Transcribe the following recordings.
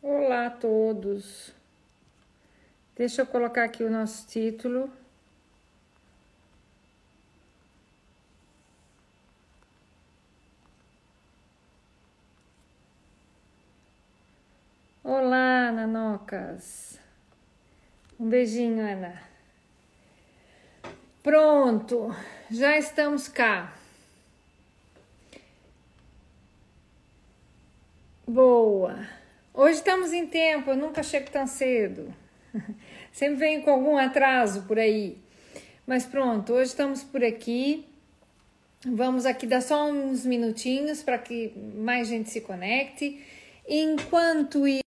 Olá a todos. Deixa eu colocar aqui o nosso título. Olá, nanocas. Um beijinho, Ana. Pronto, já estamos cá. Boa. Hoje estamos em tempo, eu nunca chego tão cedo. Sempre venho com algum atraso por aí. Mas pronto, hoje estamos por aqui. Vamos aqui dar só uns minutinhos para que mais gente se conecte. Enquanto isso,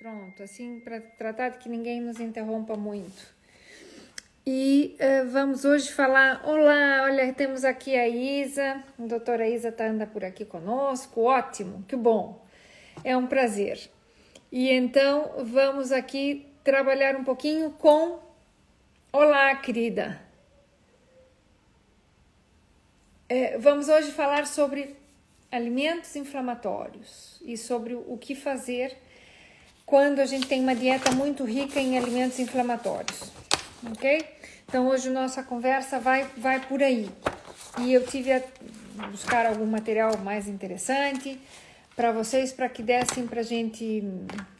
pronto, assim para tratar de que ninguém nos interrompa muito. E uh, vamos hoje falar. Olá, olha, temos aqui a Isa, a doutora Isa está anda por aqui conosco, ótimo, que bom, é um prazer. E então vamos aqui trabalhar um pouquinho com. Olá, querida. É, vamos hoje falar sobre alimentos inflamatórios e sobre o que fazer quando a gente tem uma dieta muito rica em alimentos inflamatórios, ok? Então hoje nossa conversa vai, vai por aí. E eu tive a buscar algum material mais interessante para vocês, para que dessem para a gente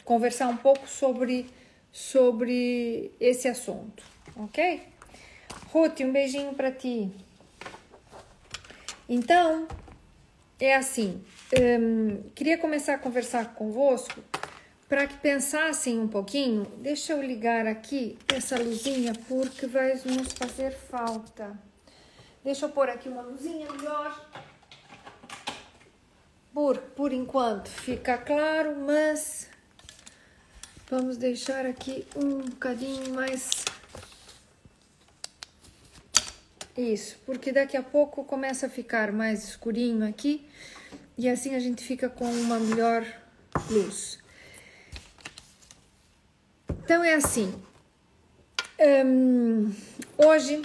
conversar um pouco sobre, sobre esse assunto, ok? Ruth, um beijinho para ti. Então, é assim, um, queria começar a conversar convosco para que pensassem um pouquinho, deixa eu ligar aqui essa luzinha porque vai nos fazer falta. Deixa eu pôr aqui uma luzinha melhor. Por, por enquanto fica claro, mas vamos deixar aqui um bocadinho mais. Isso, porque daqui a pouco começa a ficar mais escurinho aqui e assim a gente fica com uma melhor luz. Então é assim. Um, hoje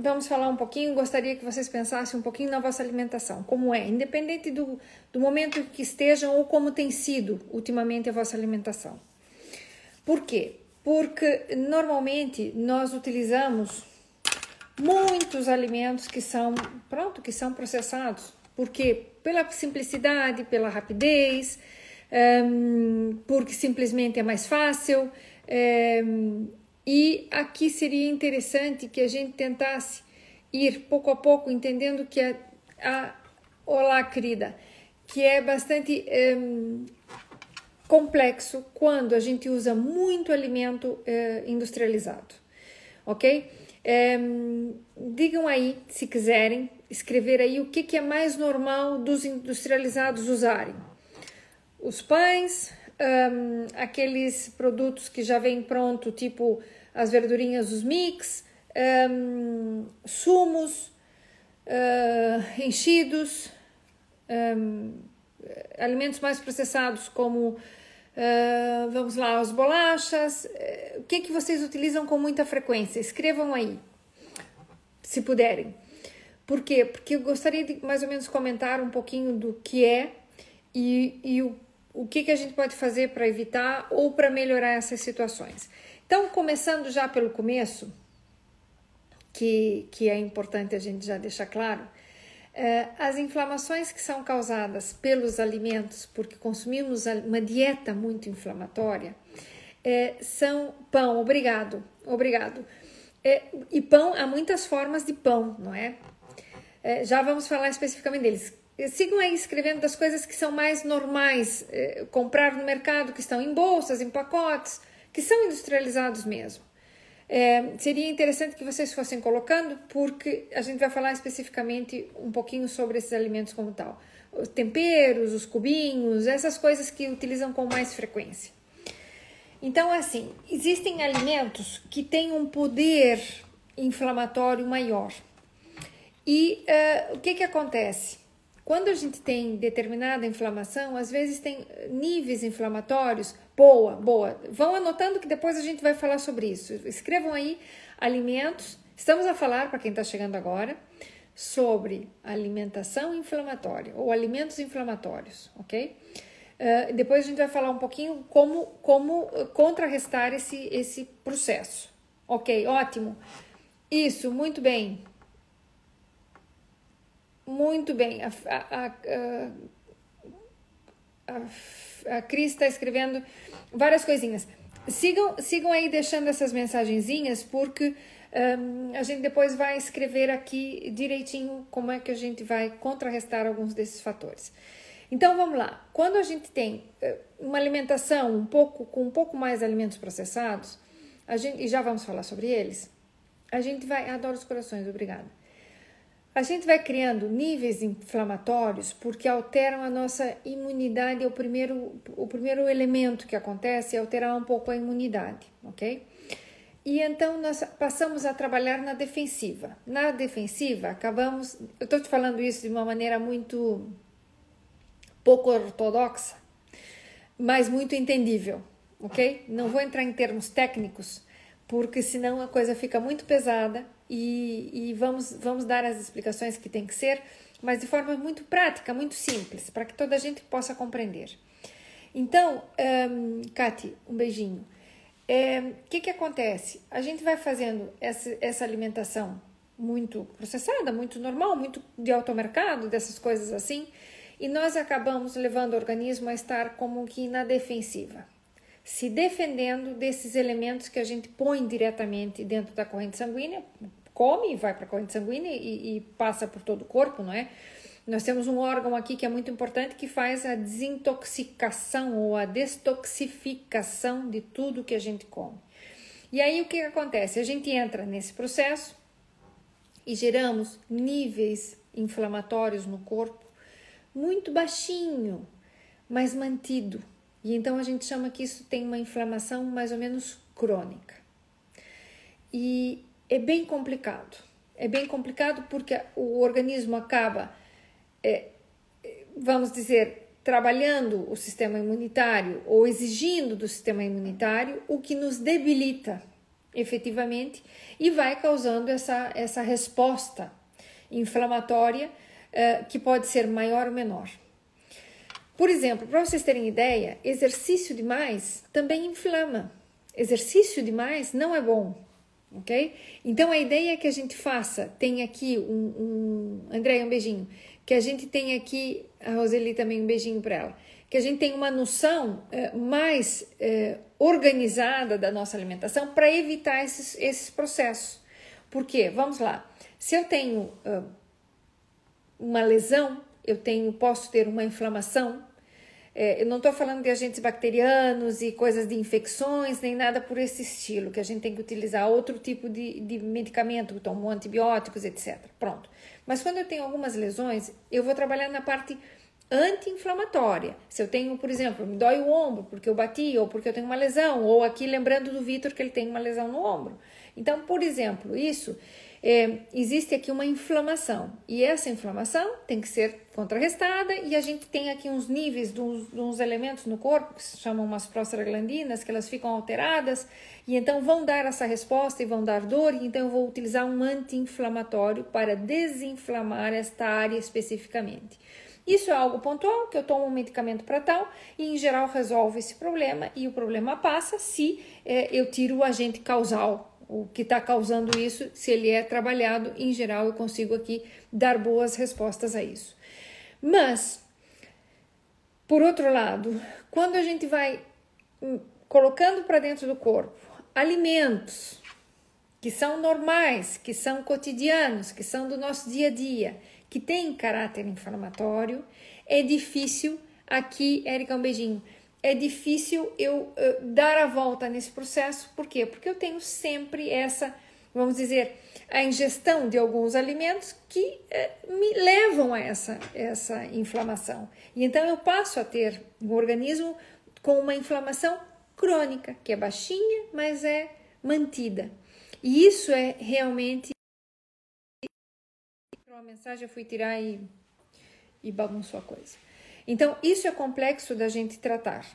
vamos falar um pouquinho. Gostaria que vocês pensassem um pouquinho na vossa alimentação, como é, independente do, do momento que estejam ou como tem sido ultimamente a vossa alimentação. Por quê? Porque normalmente nós utilizamos muitos alimentos que são pronto, que são processados. Porque pela simplicidade, pela rapidez, um, porque simplesmente é mais fácil. E aqui seria interessante que a gente tentasse ir pouco a pouco entendendo que a, a olá querida que é bastante é, complexo quando a gente usa muito alimento é, industrializado, ok? É, digam aí se quiserem escrever aí o que, que é mais normal dos industrializados usarem. Os pães, um, aqueles produtos que já vem pronto, tipo as verdurinhas, os mix, um, sumos, uh, enchidos, um, alimentos mais processados como uh, vamos lá, as bolachas. O que que vocês utilizam com muita frequência? Escrevam aí, se puderem. Por quê? Porque eu gostaria de mais ou menos comentar um pouquinho do que é e, e o o que, que a gente pode fazer para evitar ou para melhorar essas situações. Então, começando já pelo começo, que, que é importante a gente já deixar claro, é, as inflamações que são causadas pelos alimentos, porque consumimos uma dieta muito inflamatória, é, são pão, obrigado, obrigado. É, e pão, há muitas formas de pão, não é? é já vamos falar especificamente deles sigam aí escrevendo das coisas que são mais normais, eh, comprar no mercado, que estão em bolsas, em pacotes, que são industrializados mesmo. É, seria interessante que vocês fossem colocando, porque a gente vai falar especificamente um pouquinho sobre esses alimentos como tal. Os temperos, os cubinhos, essas coisas que utilizam com mais frequência. Então, assim, existem alimentos que têm um poder inflamatório maior. E uh, o que, que acontece? Quando a gente tem determinada inflamação, às vezes tem níveis inflamatórios. Boa, boa. Vão anotando que depois a gente vai falar sobre isso. Escrevam aí alimentos. Estamos a falar, para quem está chegando agora, sobre alimentação inflamatória ou alimentos inflamatórios, ok? Uh, depois a gente vai falar um pouquinho como, como contrarrestar esse, esse processo. Ok, ótimo. Isso, muito bem. Muito bem. A, a, a, a, Cris está escrevendo várias coisinhas. Sigam, sigam aí deixando essas mensagenzinhas, porque um, a gente depois vai escrever aqui direitinho como é que a gente vai contrarrestar alguns desses fatores. Então vamos lá. Quando a gente tem eh, uma alimentação um pouco com um pouco mais de alimentos processados, a gente, e já vamos falar sobre eles, a gente vai. Adoro os corações, obrigada. A gente vai criando níveis inflamatórios porque alteram a nossa imunidade. É o primeiro, o primeiro elemento que acontece é alterar um pouco a imunidade, ok? E então nós passamos a trabalhar na defensiva. Na defensiva, acabamos. Eu estou te falando isso de uma maneira muito pouco ortodoxa, mas muito entendível, ok? Não vou entrar em termos técnicos, porque senão a coisa fica muito pesada e, e vamos, vamos dar as explicações que tem que ser, mas de forma muito prática, muito simples, para que toda a gente possa compreender. Então, um, Kati, um beijinho. O é, que, que acontece? A gente vai fazendo essa, essa alimentação muito processada, muito normal, muito de automercado, dessas coisas assim, e nós acabamos levando o organismo a estar como que na defensiva, se defendendo desses elementos que a gente põe diretamente dentro da corrente sanguínea, come, vai para a corrente sanguínea e, e passa por todo o corpo, não é? Nós temos um órgão aqui que é muito importante que faz a desintoxicação ou a destoxificação de tudo que a gente come. E aí o que acontece? A gente entra nesse processo e geramos níveis inflamatórios no corpo muito baixinho, mas mantido. E então a gente chama que isso tem uma inflamação mais ou menos crônica. E é bem complicado. É bem complicado porque o organismo acaba é, vamos dizer, trabalhando o sistema imunitário ou exigindo do sistema imunitário o que nos debilita efetivamente e vai causando essa, essa resposta inflamatória uh, que pode ser maior ou menor. Por exemplo, para vocês terem ideia, exercício demais também inflama. Exercício demais não é bom, ok? Então a ideia é que a gente faça, tem aqui um, um André, um beijinho que a gente tem aqui, a Roseli também um beijinho para ela, que a gente tem uma noção é, mais é, organizada da nossa alimentação para evitar esses, esses processos. Por quê? Vamos lá. Se eu tenho uh, uma lesão, eu tenho, posso ter uma inflamação. É, eu não estou falando de agentes bacterianos e coisas de infecções, nem nada por esse estilo, que a gente tem que utilizar outro tipo de, de medicamento, tomam antibióticos, etc. Pronto. Mas quando eu tenho algumas lesões, eu vou trabalhar na parte anti-inflamatória. Se eu tenho, por exemplo, me dói o ombro porque eu bati ou porque eu tenho uma lesão, ou aqui lembrando do Vitor que ele tem uma lesão no ombro. Então, por exemplo, isso é, existe aqui uma inflamação e essa inflamação tem que ser contrarrestada e a gente tem aqui uns níveis de uns, de uns elementos no corpo que se chamam umas prostaglandinas que elas ficam alteradas e então vão dar essa resposta e vão dar dor, e então eu vou utilizar um anti-inflamatório para desinflamar esta área especificamente. Isso é algo pontual, que eu tomo um medicamento para tal e em geral resolve esse problema e o problema passa se é, eu tiro o agente causal, o que está causando isso, se ele é trabalhado, em geral eu consigo aqui dar boas respostas a isso. Mas, por outro lado, quando a gente vai hum, colocando para dentro do corpo alimentos que são normais, que são cotidianos, que são do nosso dia a dia, que têm caráter inflamatório, é difícil aqui, Érica, um beijinho. É difícil eu uh, dar a volta nesse processo, por quê? Porque eu tenho sempre essa, vamos dizer, a ingestão de alguns alimentos que uh, me levam a essa, essa inflamação. E então eu passo a ter um organismo com uma inflamação crônica, que é baixinha, mas é mantida. E isso é realmente. Uma mensagem eu fui tirar e, e bagunçou a coisa. Então, isso é complexo da gente tratar.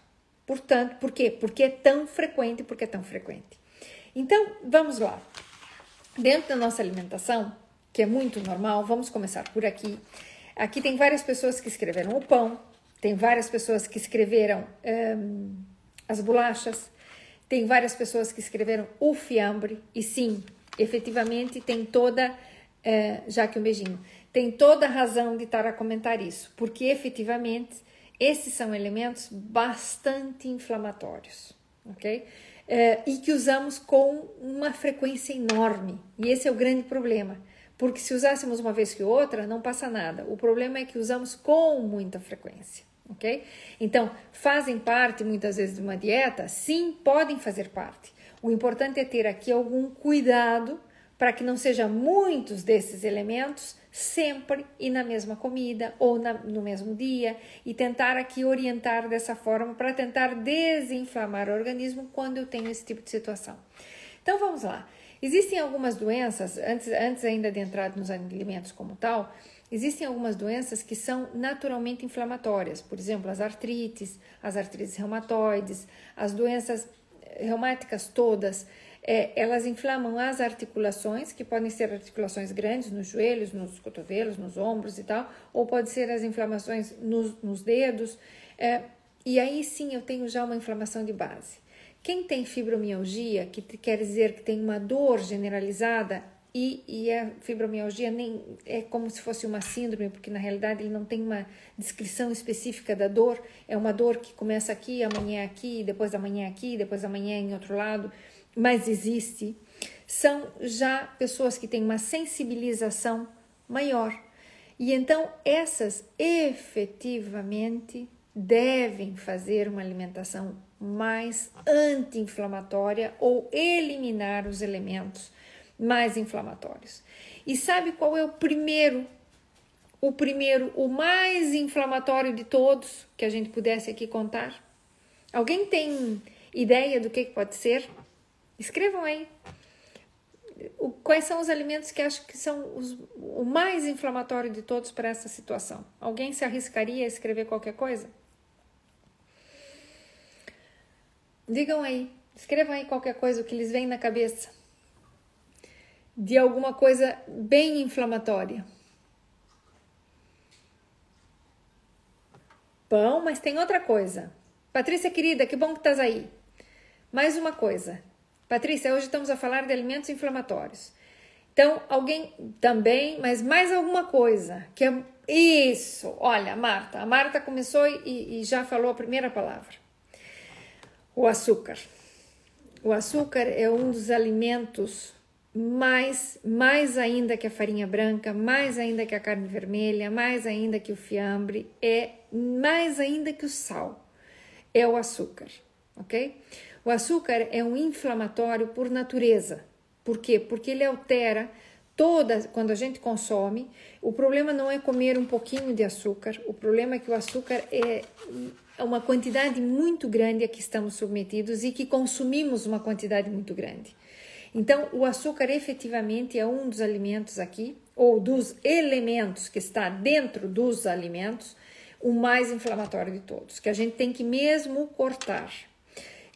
Portanto, por quê? Porque é tão frequente, porque é tão frequente. Então, vamos lá. Dentro da nossa alimentação, que é muito normal, vamos começar por aqui. Aqui tem várias pessoas que escreveram o pão, tem várias pessoas que escreveram um, as bolachas, tem várias pessoas que escreveram o fiambre, e sim, efetivamente tem toda, uh, já que um beijinho, tem toda a razão de estar a comentar isso, porque efetivamente esses são elementos bastante inflamatórios, ok? Uh, e que usamos com uma frequência enorme, e esse é o grande problema. Porque se usássemos uma vez que outra, não passa nada. O problema é que usamos com muita frequência, ok? Então, fazem parte muitas vezes de uma dieta? Sim, podem fazer parte. O importante é ter aqui algum cuidado para que não sejam muitos desses elementos sempre e na mesma comida ou na, no mesmo dia e tentar aqui orientar dessa forma para tentar desinflamar o organismo quando eu tenho esse tipo de situação. Então vamos lá. Existem algumas doenças, antes, antes ainda de entrar nos alimentos como tal, existem algumas doenças que são naturalmente inflamatórias, por exemplo, as artrites, as artrites reumatoides, as doenças reumáticas todas, é, elas inflamam as articulações, que podem ser articulações grandes nos joelhos, nos cotovelos, nos ombros e tal, ou pode ser as inflamações nos, nos dedos, é, e aí sim eu tenho já uma inflamação de base. Quem tem fibromialgia, que quer dizer que tem uma dor generalizada, e, e a fibromialgia nem é como se fosse uma síndrome, porque na realidade ele não tem uma descrição específica da dor, é uma dor que começa aqui, amanhã aqui, depois amanhã é aqui, depois amanhã é em outro lado, mas existe. São já pessoas que têm uma sensibilização maior. E então essas efetivamente devem fazer uma alimentação mais anti-inflamatória ou eliminar os elementos mais inflamatórios. E sabe qual é o primeiro, o primeiro, o mais inflamatório de todos que a gente pudesse aqui contar? Alguém tem ideia do que pode ser? Escrevam aí. O, quais são os alimentos que acho que são os, o mais inflamatório de todos para essa situação? Alguém se arriscaria a escrever qualquer coisa? Digam aí, escrevam aí qualquer coisa, que lhes vem na cabeça. De alguma coisa bem inflamatória. Bom, mas tem outra coisa. Patrícia querida, que bom que estás aí. Mais uma coisa. Patrícia, hoje estamos a falar de alimentos inflamatórios. Então, alguém também, mas mais alguma coisa, que é isso. Olha, Marta, a Marta começou e, e já falou a primeira palavra. O açúcar. O açúcar é um dos alimentos mais, mais ainda que a farinha branca, mais ainda que a carne vermelha, mais ainda que o fiambre, é mais ainda que o sal. É o açúcar, ok? O açúcar é um inflamatório por natureza. Por quê? Porque ele altera toda quando a gente consome. O problema não é comer um pouquinho de açúcar, o problema é que o açúcar é uma quantidade muito grande a que estamos submetidos e que consumimos uma quantidade muito grande. Então, o açúcar efetivamente é um dos alimentos aqui, ou dos elementos que está dentro dos alimentos, o mais inflamatório de todos, que a gente tem que mesmo cortar.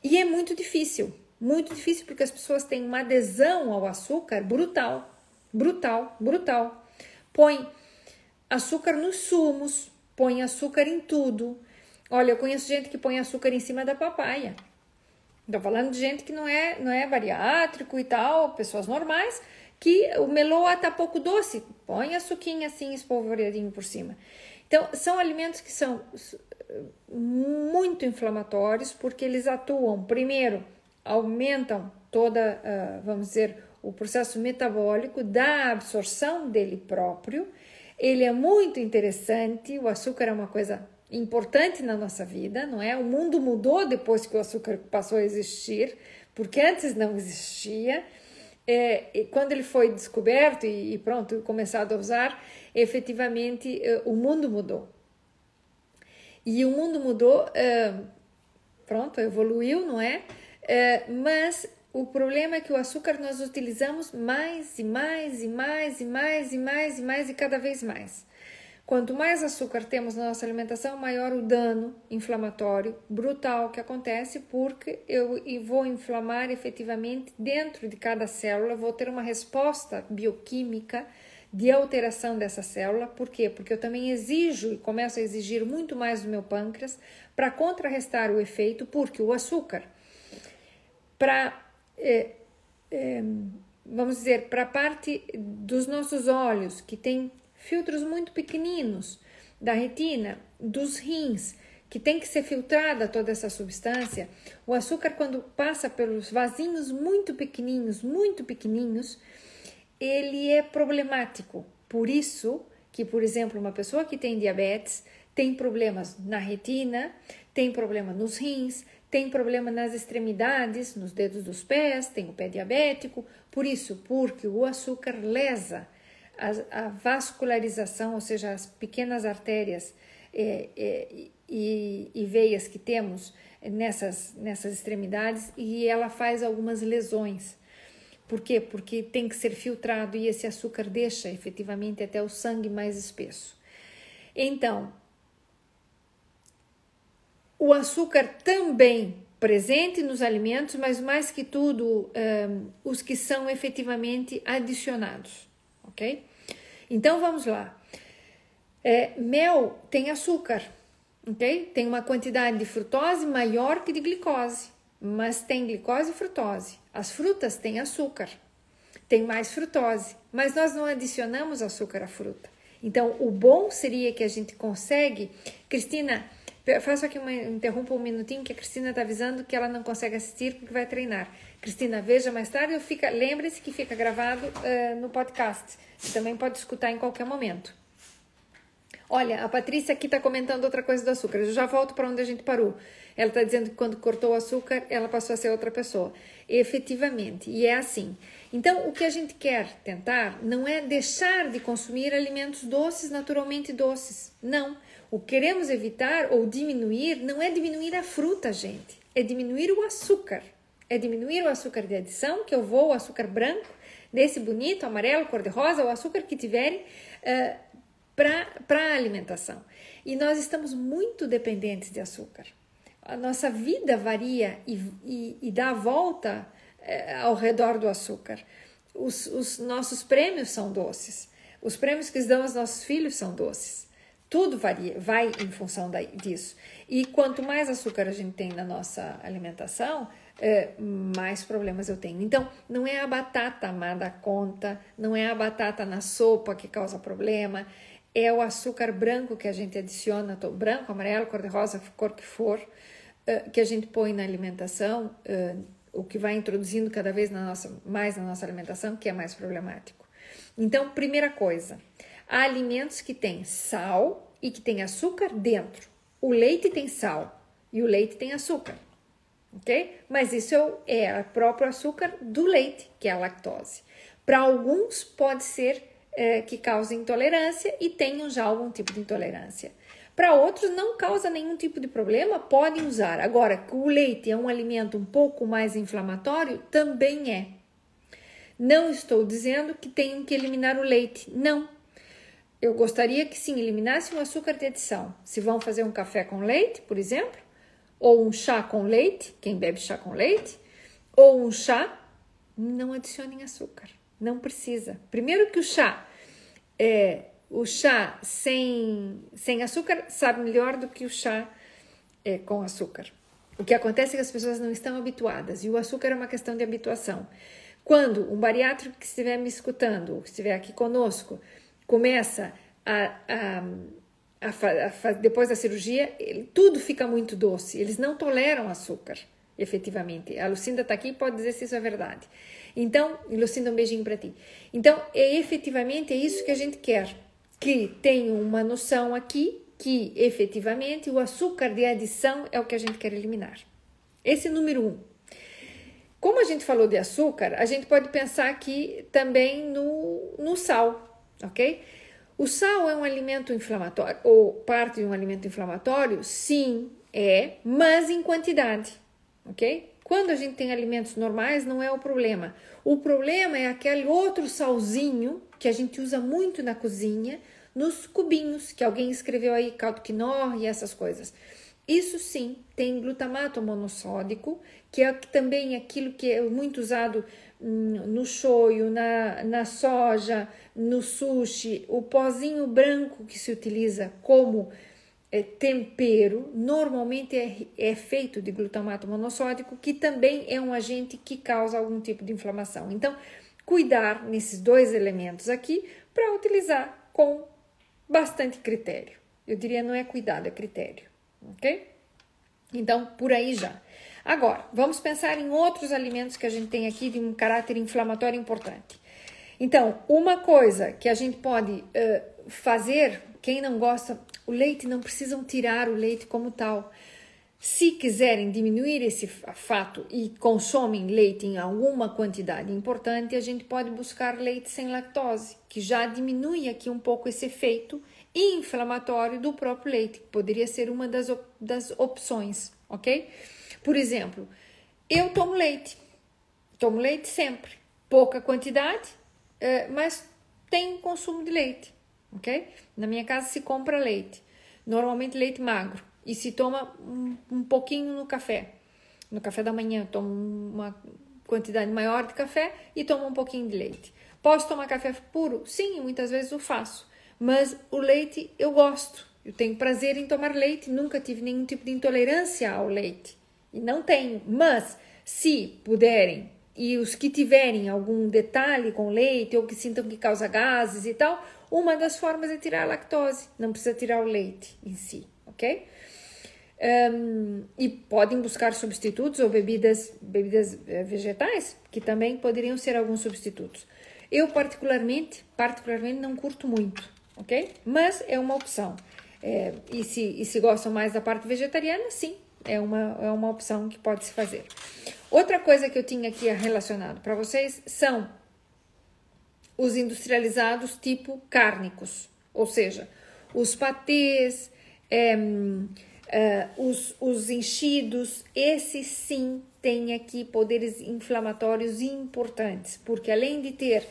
E é muito difícil, muito difícil porque as pessoas têm uma adesão ao açúcar brutal, brutal, brutal. Põe açúcar nos sumos, põe açúcar em tudo, Olha, eu conheço gente que põe açúcar em cima da papaya. Estou falando de gente que não é, não é bariátrico e tal, pessoas normais, que o meloa está pouco doce, põe açuquinha assim espolvoreadinho por cima. Então, são alimentos que são muito inflamatórios porque eles atuam, primeiro, aumentam toda, uh, vamos dizer, o processo metabólico da absorção dele próprio. Ele é muito interessante, o açúcar é uma coisa importante na nossa vida, não é? O mundo mudou depois que o açúcar passou a existir, porque antes não existia. É, quando ele foi descoberto e, e, pronto, começado a usar, efetivamente é, o mundo mudou. E o mundo mudou, é, pronto, evoluiu, não é? é? Mas o problema é que o açúcar nós utilizamos mais e mais e mais e mais e mais e mais e cada vez mais. Quanto mais açúcar temos na nossa alimentação, maior o dano inflamatório brutal que acontece, porque eu vou inflamar efetivamente dentro de cada célula, vou ter uma resposta bioquímica de alteração dessa célula. Por quê? Porque eu também exijo e começo a exigir muito mais do meu pâncreas para contrarrestar o efeito, porque o açúcar, para, é, é, vamos dizer, para a parte dos nossos olhos, que tem filtros muito pequeninos, da retina, dos rins, que tem que ser filtrada toda essa substância, o açúcar, quando passa pelos vasinhos muito pequenininhos, muito pequenininhos, ele é problemático. Por isso que, por exemplo, uma pessoa que tem diabetes tem problemas na retina, tem problema nos rins, tem problema nas extremidades, nos dedos dos pés, tem o pé diabético. Por isso, porque o açúcar lesa a, a vascularização, ou seja, as pequenas artérias é, é, e, e, veias que temos nessas, nessas extremidades e ela faz algumas lesões. Por quê? Porque tem que ser filtrado e esse açúcar deixa efetivamente até o sangue mais espesso. Então, o açúcar também presente nos alimentos, mas mais que tudo, um, os que são efetivamente adicionados, ok? Então vamos lá. É, mel tem açúcar, ok? Tem uma quantidade de frutose maior que de glicose, mas tem glicose e frutose. As frutas têm açúcar, tem mais frutose, mas nós não adicionamos açúcar à fruta. Então, o bom seria que a gente consegue. Cristina, faço aqui uma. Interrompa um minutinho que a Cristina está avisando que ela não consegue assistir porque vai treinar. Cristina, veja mais tarde, fica, lembre-se que fica gravado uh, no podcast. Você também pode escutar em qualquer momento. Olha, a Patrícia aqui está comentando outra coisa do açúcar. Eu já volto para onde a gente parou. Ela está dizendo que quando cortou o açúcar, ela passou a ser outra pessoa. Efetivamente, e é assim. Então, o que a gente quer tentar não é deixar de consumir alimentos doces, naturalmente doces. Não. O que queremos evitar ou diminuir não é diminuir a fruta, gente. É diminuir o açúcar. É diminuir o açúcar de adição, que eu vou, o açúcar branco, desse bonito, amarelo, cor-de-rosa, o açúcar que tiverem. Uh, para a alimentação. E nós estamos muito dependentes de açúcar. A nossa vida varia e, e, e dá a volta é, ao redor do açúcar. Os, os, nossos prêmios são doces. Os prêmios que dão aos nossos filhos são doces. Tudo varia, vai em função da, disso. E quanto mais açúcar a gente tem na nossa alimentação, é, mais problemas eu tenho. Então, não é a batata amada conta, não é a batata na sopa que causa problema, é o açúcar branco que a gente adiciona, branco, amarelo, cor-de-rosa, cor que for, que a gente põe na alimentação, eh, o que vai introduzindo cada vez na nossa, mais na nossa alimentação, que é mais problemático. Então, primeira coisa, há alimentos que têm sal e que têm açúcar dentro. O leite tem sal e o leite tem açúcar, ok? Mas isso é o próprio açúcar do leite, que é a lactose. Para alguns pode ser é, que causam intolerância e tenham já algum tipo de intolerância. Para outros, não causa nenhum tipo de problema, podem usar. Agora, o leite é um alimento um pouco mais inflamatório, também é. Não estou dizendo que tenham que eliminar o leite, não. Eu gostaria que sim, eliminassem o açúcar de adição. Se vão fazer um café com leite, por exemplo, ou um chá com leite, quem bebe chá com leite, ou um chá, não adicionem açúcar. Não precisa. Primeiro que o chá é, o chá sem, sem açúcar sabe melhor do que o chá é, com açúcar. O que acontece é que as pessoas não estão habituadas e o açúcar é uma questão de habituação. Quando um bariátrico que estiver me escutando, ou que estiver aqui conosco, começa a, a, a, a depois da cirurgia, ele, tudo fica muito doce, eles não toleram açúcar, efetivamente. A Lucinda está aqui e pode dizer se isso é verdade. Então, Lucinda, um beijinho para ti. Então, é efetivamente é isso que a gente quer, que tenha uma noção aqui que efetivamente o açúcar de adição é o que a gente quer eliminar. Esse é número um. Como a gente falou de açúcar, a gente pode pensar aqui também no, no sal, ok? O sal é um alimento inflamatório, ou parte de um alimento inflamatório? Sim, é, mas em quantidade, ok? Quando a gente tem alimentos normais, não é o problema. O problema é aquele outro salzinho que a gente usa muito na cozinha, nos cubinhos, que alguém escreveu aí, caldo quinó e essas coisas. isso sim tem glutamato monossódico, que é também aquilo que é muito usado hum, no shoyu, na, na soja, no sushi, o pozinho branco que se utiliza como é, tempero, normalmente é, é feito de glutamato monossódico, que também é um agente que causa algum tipo de inflamação. Então, cuidar nesses dois elementos aqui para utilizar com bastante critério. Eu diria não é cuidado, é critério, ok? Então, por aí já. Agora, vamos pensar em outros alimentos que a gente tem aqui de um caráter inflamatório importante. Então, uma coisa que a gente pode uh, fazer, quem não gosta, o leite não precisam tirar o leite como tal. Se quiserem diminuir esse fato e consomem leite em alguma quantidade importante, a gente pode buscar leite sem lactose, que já diminui aqui um pouco esse efeito inflamatório do próprio leite, que poderia ser uma das, op das opções, ok? Por exemplo, eu tomo leite, tomo leite sempre, pouca quantidade, eh, mas tem consumo de leite, ok? Na minha casa se compra leite, normalmente leite magro, e se toma um, um pouquinho no café. No café da manhã, tomo uma quantidade maior de café e tomo um pouquinho de leite. Posso tomar café puro? Sim, muitas vezes o faço mas o leite eu gosto. Eu tenho prazer em tomar leite, nunca tive nenhum tipo de intolerância ao leite. E não tenho, mas se puderem e os que tiverem algum detalhe com leite ou que sintam que causa gases e tal, uma das formas é tirar a lactose, não precisa tirar o leite em si, ok? Um, e podem buscar substitutos ou bebidas, bebidas eh, vegetais, que também poderiam ser alguns substitutos. Eu particularmente, particularmente não curto muito, ok? Mas é uma opção. É, e, se, e se gostam mais da parte vegetariana, sim, é uma, é uma opção que pode se fazer. Outra coisa que eu tinha aqui relacionado para vocês são os industrializados tipo cárnicos, ou seja, os patês, é, é, os, os enchidos, esses sim têm aqui poderes inflamatórios importantes, porque além de ter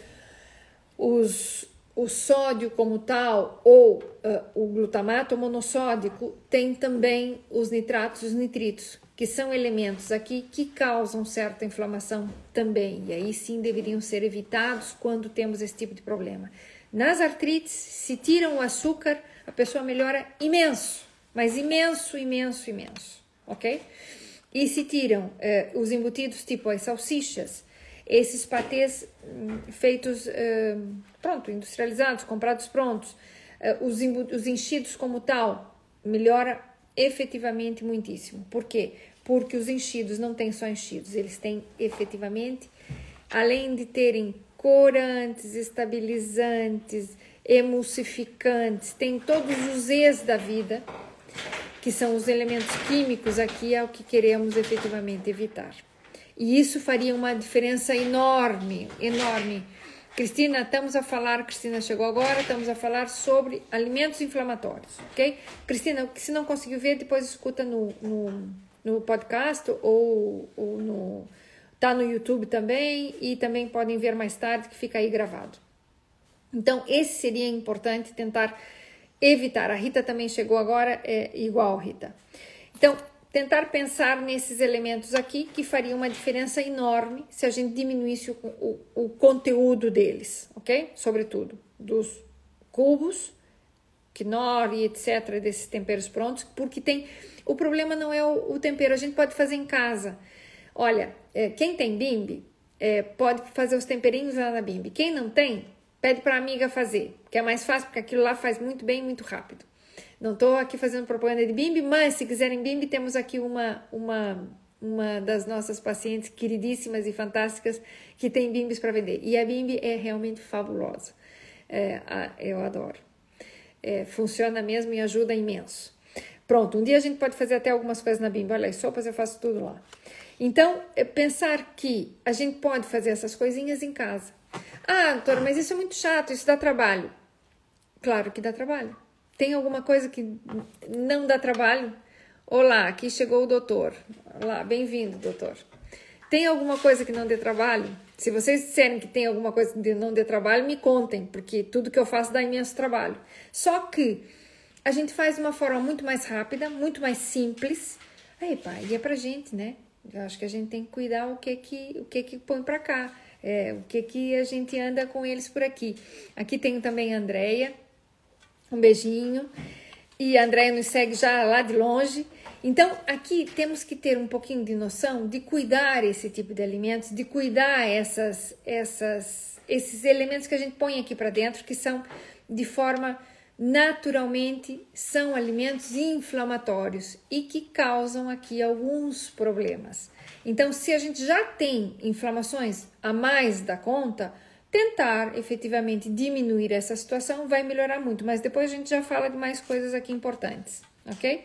os, o sódio como tal ou uh, o glutamato monossódico tem também os nitratos e os nitritos, que são elementos aqui que causam certa inflamação também, e aí sim deveriam ser evitados quando temos esse tipo de problema. Nas artrites, se tiram o açúcar, a pessoa melhora imenso, mas imenso, imenso, imenso, ok? E se tiram uh, os embutidos tipo as salsichas, esses patês hum, feitos, hum, pronto, industrializados, comprados prontos, eh, os, os enchidos como tal, melhora efetivamente muitíssimo. Por quê? Porque os enchidos não têm só enchidos, eles têm efetivamente, além de terem corantes, estabilizantes, emulsificantes, tem todos os E's da vida, que são os elementos químicos aqui, é o que queremos efetivamente evitar. E isso faria uma diferença enorme, enorme. Cristina, estamos a falar, Cristina chegou agora, estamos a falar sobre alimentos inflamatórios, ok? Cristina, se não conseguiu ver, depois escuta no, no, no podcast ou, ou no, tá no YouTube também e também podem ver mais tarde que fica aí gravado. Então, esse seria importante tentar evitar. A Rita também chegou agora, é igual, Rita. Então, tentar pensar nesses elementos aqui que faria uma diferença enorme se a gente diminuísse o, o, o conteúdo deles, ok? Sobretudo dos cubos, quinor e etc., desses temperos prontos, porque tem. O problema não é o, o tempero, a gente pode fazer em casa. Olha, é, quem tem bimbi é, pode fazer os temperinhos lá na bimbi. Quem não tem, pede para a amiga fazer, que é mais fácil, porque aquilo lá faz muito bem, muito rápido. Não estou aqui fazendo propaganda de Bimbi, mas se quiserem Bimbi, temos aqui uma, uma, uma das nossas pacientes queridíssimas e fantásticas que tem Bimbis para vender. E a Bimbi é realmente fabulosa. É, eu adoro. É, funciona mesmo e ajuda imenso. Pronto, um dia a gente pode fazer até algumas coisas na Bimbi. Olha, as sopas eu faço tudo lá. Então, é pensar que a gente pode fazer essas coisinhas em casa. Ah, doutora, mas isso é muito chato, isso dá trabalho. Claro que dá trabalho. Tem alguma coisa que não dá trabalho? Olá, aqui chegou o doutor. Olá, bem-vindo, doutor. Tem alguma coisa que não dê trabalho? Se vocês disserem que tem alguma coisa que não dê trabalho, me contem, porque tudo que eu faço dá imenso trabalho. Só que a gente faz de uma forma muito mais rápida, muito mais simples. Aí, pai, e é pra gente, né? Eu acho que a gente tem que cuidar o que que, o que, que põe para cá, é, o que que a gente anda com eles por aqui. Aqui tem também a Andrea, um beijinho. E a Andrea nos segue já lá de longe. Então, aqui temos que ter um pouquinho de noção de cuidar esse tipo de alimentos, de cuidar essas, essas, esses elementos que a gente põe aqui para dentro, que são de forma naturalmente são alimentos inflamatórios e que causam aqui alguns problemas. Então, se a gente já tem inflamações a mais da conta, tentar efetivamente diminuir essa situação vai melhorar muito, mas depois a gente já fala de mais coisas aqui importantes, ok?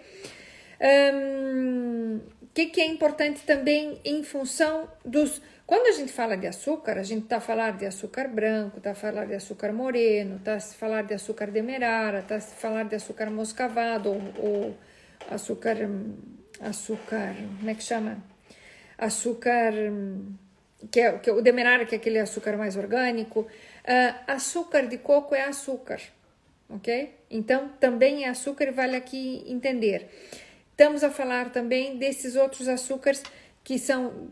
O um, que, que é importante também em função dos quando a gente fala de açúcar, a gente a falar de açúcar branco, a falar de açúcar moreno, a falar de açúcar demerara, a falar de açúcar moscavado ou, ou açúcar, açúcar, como é que chama? Açúcar, que é, que é o demerara, que é aquele açúcar mais orgânico. Uh, açúcar de coco é açúcar, ok? Então, também é açúcar e vale aqui entender. Estamos a falar também desses outros açúcares que são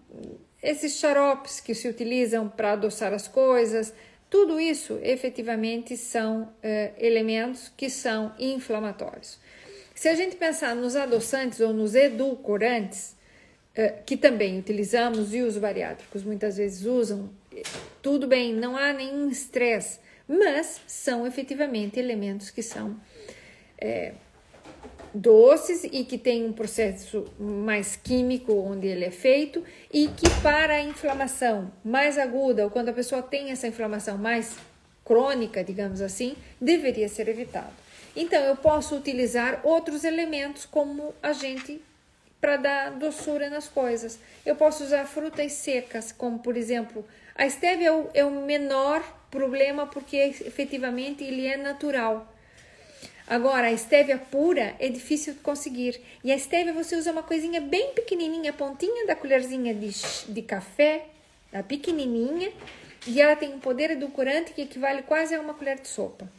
esses xaropes que se utilizam para adoçar as coisas, tudo isso efetivamente são uh, elementos que são inflamatórios. Se a gente pensar nos adoçantes ou nos edulcorantes, que também utilizamos e os bariátricos muitas vezes usam, tudo bem, não há nenhum estresse, mas são efetivamente elementos que são é, doces e que tem um processo mais químico onde ele é feito e que para a inflamação mais aguda ou quando a pessoa tem essa inflamação mais crônica, digamos assim, deveria ser evitado. Então eu posso utilizar outros elementos como agente para dar doçura nas coisas. Eu posso usar frutas secas, como por exemplo, a stevia é o, é o menor problema porque efetivamente ele é natural. Agora, a estévia pura é difícil de conseguir. E a estévia você usa uma coisinha bem pequenininha, a pontinha da colherzinha de, de café, a pequenininha, e ela tem um poder edulcorante que equivale quase a uma colher de sopa.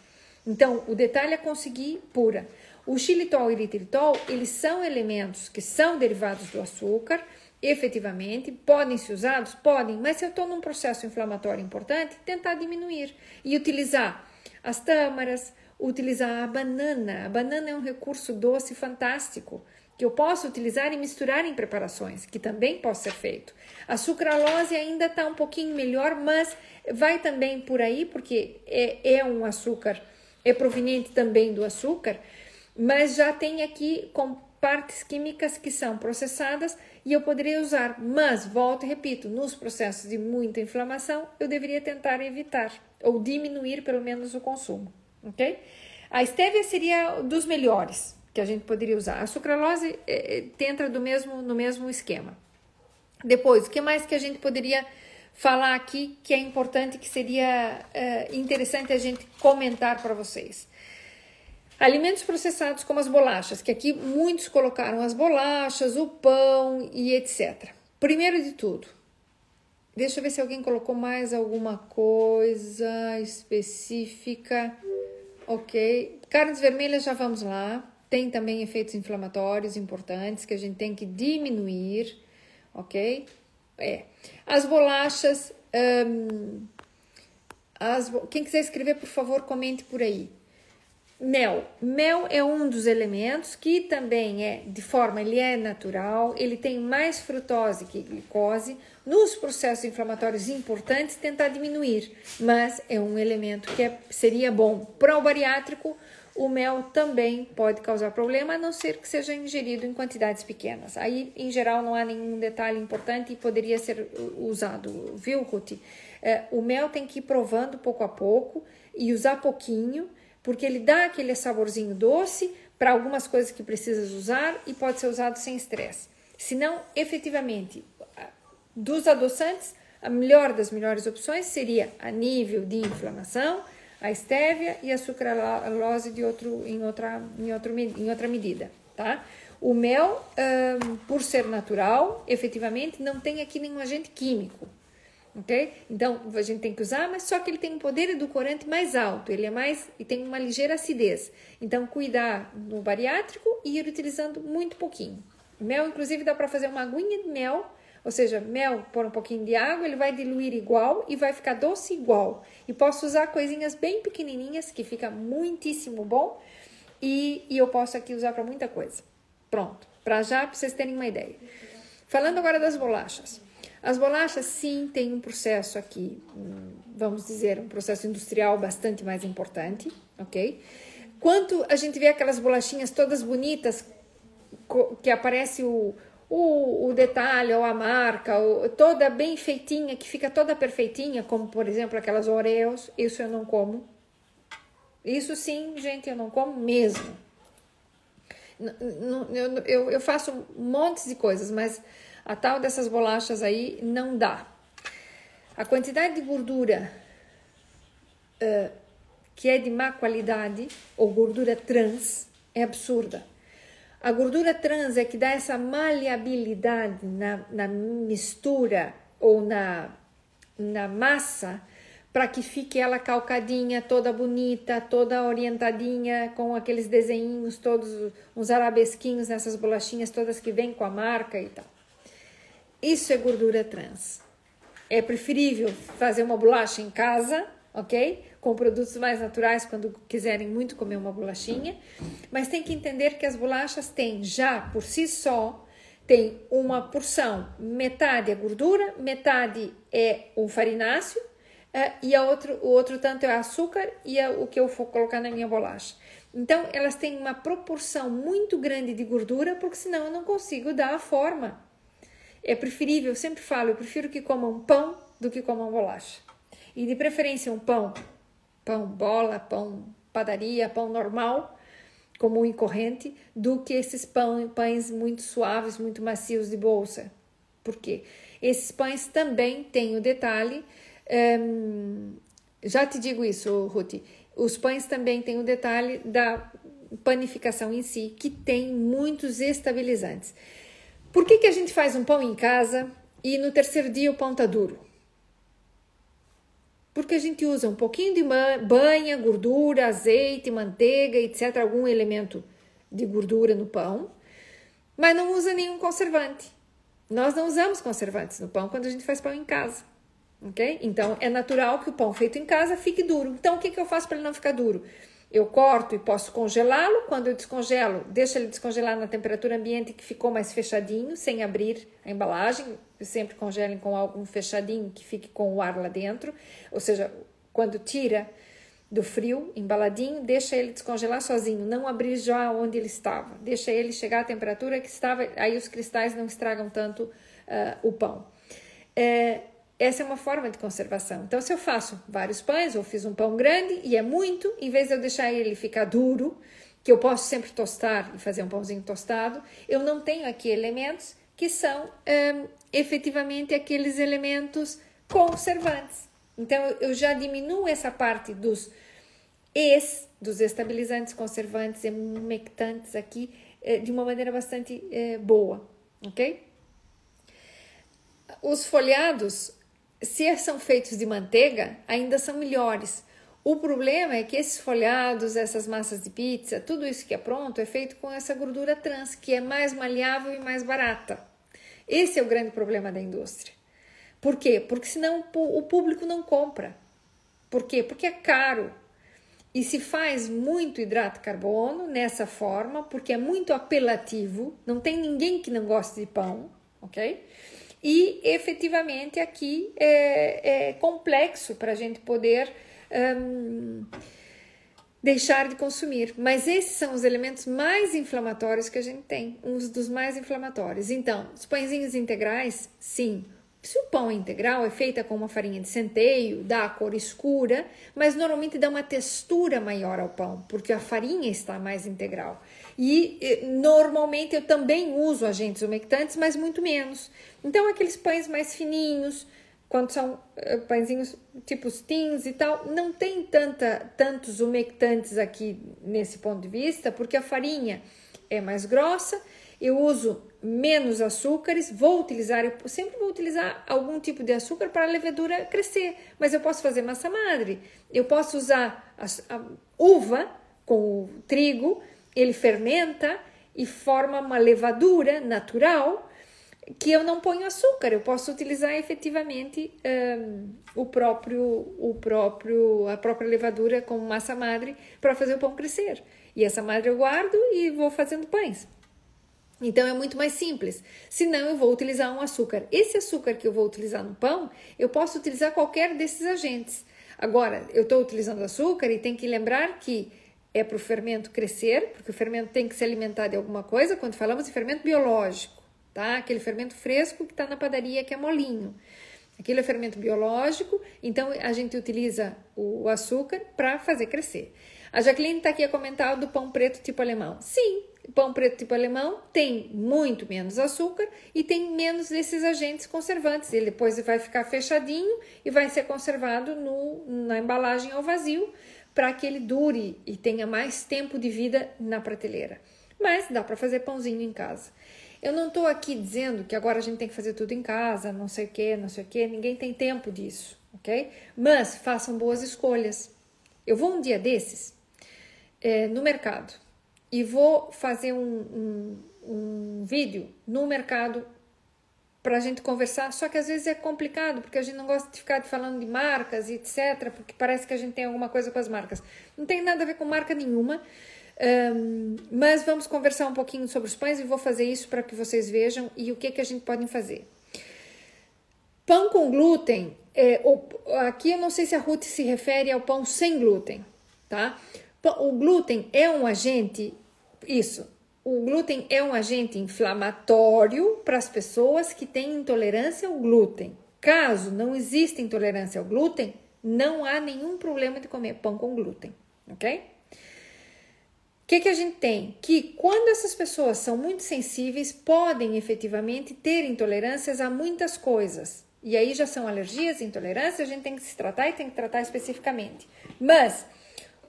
Então, o detalhe é conseguir pura. O xilitol e o eritritol, eles são elementos que são derivados do açúcar, efetivamente, podem ser usados? Podem, mas se eu estou num processo inflamatório importante, tentar diminuir e utilizar as tâmaras, utilizar a banana. A banana é um recurso doce fantástico que eu posso utilizar e misturar em preparações, que também pode ser feito. A sucralose ainda está um pouquinho melhor, mas vai também por aí, porque é, é um açúcar, é proveniente também do açúcar, mas já tem aqui com partes químicas que são processadas e eu poderia usar, mas volto e repito, nos processos de muita inflamação, eu deveria tentar evitar ou diminuir pelo menos o consumo ok? A stevia seria dos melhores que a gente poderia usar. A sucralose é, entra do mesmo, no mesmo esquema. Depois, o que mais que a gente poderia falar aqui que é importante, que seria é, interessante a gente comentar para vocês? Alimentos processados como as bolachas, que aqui muitos colocaram as bolachas, o pão e etc. Primeiro de tudo, deixa eu ver se alguém colocou mais alguma coisa específica. Ok. Carnes vermelhas, já vamos lá. Tem também efeitos inflamatórios importantes que a gente tem que diminuir, ok? É. As bolachas. Um, as, quem quiser escrever, por favor, comente por aí. Mel. Mel é um dos elementos que também é de forma, ele é natural, ele tem mais frutose que glicose. Nos processos inflamatórios importantes, tentar diminuir, mas é um elemento que é, seria bom. Para o bariátrico, o mel também pode causar problema, a não ser que seja ingerido em quantidades pequenas. Aí, em geral, não há nenhum detalhe importante e poderia ser usado, viu, Ruth? É, o mel tem que ir provando pouco a pouco e usar pouquinho porque ele dá aquele saborzinho doce para algumas coisas que precisas usar e pode ser usado sem estresse. Senão, efetivamente, dos adoçantes, a melhor das melhores opções seria a nível de inflamação, a estévia e a sucralose de outro, em, outra, em, outro, em outra medida, tá? O mel, um, por ser natural, efetivamente, não tem aqui nenhum agente químico. Ok? Então a gente tem que usar, mas só que ele tem um poder edulcorante mais alto, ele é mais e tem uma ligeira acidez. Então cuidar no bariátrico e ir utilizando muito pouquinho. Mel, inclusive, dá para fazer uma aguinha de mel, ou seja, mel, pôr um pouquinho de água, ele vai diluir igual e vai ficar doce igual. E posso usar coisinhas bem pequenininhas que fica muitíssimo bom e, e eu posso aqui usar para muita coisa. Pronto, para já, para vocês terem uma ideia. Falando agora das bolachas. As bolachas, sim, tem um processo aqui, vamos dizer, um processo industrial bastante mais importante, ok? Quanto a gente vê aquelas bolachinhas todas bonitas, que aparece o, o, o detalhe ou a marca, ou, toda bem feitinha, que fica toda perfeitinha, como por exemplo aquelas Oreos, isso eu não como. Isso sim, gente, eu não como mesmo. Eu, eu, eu faço montes de coisas, mas a tal dessas bolachas aí não dá. A quantidade de gordura uh, que é de má qualidade, ou gordura trans, é absurda. A gordura trans é que dá essa maleabilidade na, na mistura ou na, na massa para que fique ela calcadinha, toda bonita, toda orientadinha, com aqueles desenhinhos todos, uns arabesquinhos nessas bolachinhas todas que vêm com a marca e tal. Isso é gordura trans. É preferível fazer uma bolacha em casa, ok? Com produtos mais naturais quando quiserem muito comer uma bolachinha. Mas tem que entender que as bolachas têm já por si só tem uma porção, metade é gordura, metade é o farináceo uh, e a outro, o outro tanto é açúcar e é o que eu vou colocar na minha bolacha. Então elas têm uma proporção muito grande de gordura, porque senão eu não consigo dar a forma é preferível, eu sempre falo, eu prefiro que comam pão do que comam bolacha. E de preferência um pão, pão bola, pão padaria, pão normal, comum e corrente, do que esses pão, pães muito suaves, muito macios de bolsa. Por quê? Esses pães também têm o detalhe, hum, já te digo isso, Ruth, os pães também têm o detalhe da panificação em si, que tem muitos estabilizantes. Por que, que a gente faz um pão em casa e no terceiro dia o pão tá duro? Porque a gente usa um pouquinho de banha, gordura, azeite, manteiga, etc., algum elemento de gordura no pão, mas não usa nenhum conservante. Nós não usamos conservantes no pão quando a gente faz pão em casa, ok? Então é natural que o pão feito em casa fique duro. Então o que, que eu faço para ele não ficar duro? Eu corto e posso congelá-lo. Quando eu descongelo, deixo ele descongelar na temperatura ambiente que ficou mais fechadinho, sem abrir a embalagem. Eu sempre congelo com algo fechadinho que fique com o ar lá dentro. Ou seja, quando tira do frio, embaladinho, deixa ele descongelar sozinho, não abrir já onde ele estava. Deixa ele chegar à temperatura que estava, aí os cristais não estragam tanto uh, o pão. É, essa é uma forma de conservação. Então, se eu faço vários pães, ou fiz um pão grande e é muito, em vez de eu deixar ele ficar duro, que eu posso sempre tostar e fazer um pãozinho tostado, eu não tenho aqui elementos que são hum, efetivamente aqueles elementos conservantes. Então, eu já diminuo essa parte dos es, dos estabilizantes, conservantes, umectantes aqui, eh, de uma maneira bastante eh, boa, ok? Os folhados se são feitos de manteiga, ainda são melhores. O problema é que esses folhados, essas massas de pizza, tudo isso que é pronto é feito com essa gordura trans, que é mais maleável e mais barata. Esse é o grande problema da indústria. Por quê? Porque senão o público não compra. Por quê? Porque é caro. E se faz muito hidrato de carbono nessa forma, porque é muito apelativo, não tem ninguém que não goste de pão, ok? E efetivamente aqui é, é complexo para a gente poder um, deixar de consumir. Mas esses são os elementos mais inflamatórios que a gente tem, uns dos mais inflamatórios. Então, os pãezinhos integrais, sim. Se o pão é integral, é feita com uma farinha de centeio, dá a cor escura, mas normalmente dá uma textura maior ao pão, porque a farinha está mais integral. E normalmente eu também uso agentes umectantes, mas muito menos. Então, aqueles pães mais fininhos, quando são uh, pãezinhos tipo tins e tal, não tem tanta, tantos umectantes aqui nesse ponto de vista, porque a farinha é mais grossa eu uso menos açúcares, vou utilizar, eu sempre vou utilizar algum tipo de açúcar para a levedura crescer, mas eu posso fazer massa madre, eu posso usar a, a uva com o trigo, ele fermenta e forma uma levadura natural que eu não ponho açúcar, eu posso utilizar efetivamente um, o próprio, o próprio, a própria levadura como massa madre para fazer o pão crescer. E essa madre eu guardo e vou fazendo pães. Então é muito mais simples. Senão eu vou utilizar um açúcar. Esse açúcar que eu vou utilizar no pão, eu posso utilizar qualquer desses agentes. Agora, eu estou utilizando açúcar e tem que lembrar que é para o fermento crescer, porque o fermento tem que se alimentar de alguma coisa. Quando falamos de fermento biológico, tá? Aquele fermento fresco que está na padaria, que é molinho. Aquilo é fermento biológico, então a gente utiliza o açúcar para fazer crescer. A Jacqueline está aqui a comentar do pão preto tipo alemão. Sim, pão preto tipo alemão tem muito menos açúcar e tem menos desses agentes conservantes. Ele depois vai ficar fechadinho e vai ser conservado no, na embalagem ao vazio para que ele dure e tenha mais tempo de vida na prateleira. Mas dá para fazer pãozinho em casa. Eu não estou aqui dizendo que agora a gente tem que fazer tudo em casa, não sei o que, não sei o que, ninguém tem tempo disso, ok? Mas façam boas escolhas. Eu vou um dia desses é, no mercado e vou fazer um, um, um vídeo no mercado para a gente conversar, só que às vezes é complicado, porque a gente não gosta de ficar falando de marcas e etc, porque parece que a gente tem alguma coisa com as marcas. Não tem nada a ver com marca nenhuma, um, mas vamos conversar um pouquinho sobre os pães e vou fazer isso para que vocês vejam e o que, que a gente pode fazer. Pão com glúten, é, aqui eu não sei se a Ruth se refere ao pão sem glúten, tá? O glúten é um agente isso. O glúten é um agente inflamatório para as pessoas que têm intolerância ao glúten. Caso não exista intolerância ao glúten, não há nenhum problema de comer pão com glúten, ok? O que, que a gente tem? Que quando essas pessoas são muito sensíveis, podem efetivamente ter intolerâncias a muitas coisas. E aí já são alergias, intolerâncias, a gente tem que se tratar e tem que tratar especificamente. Mas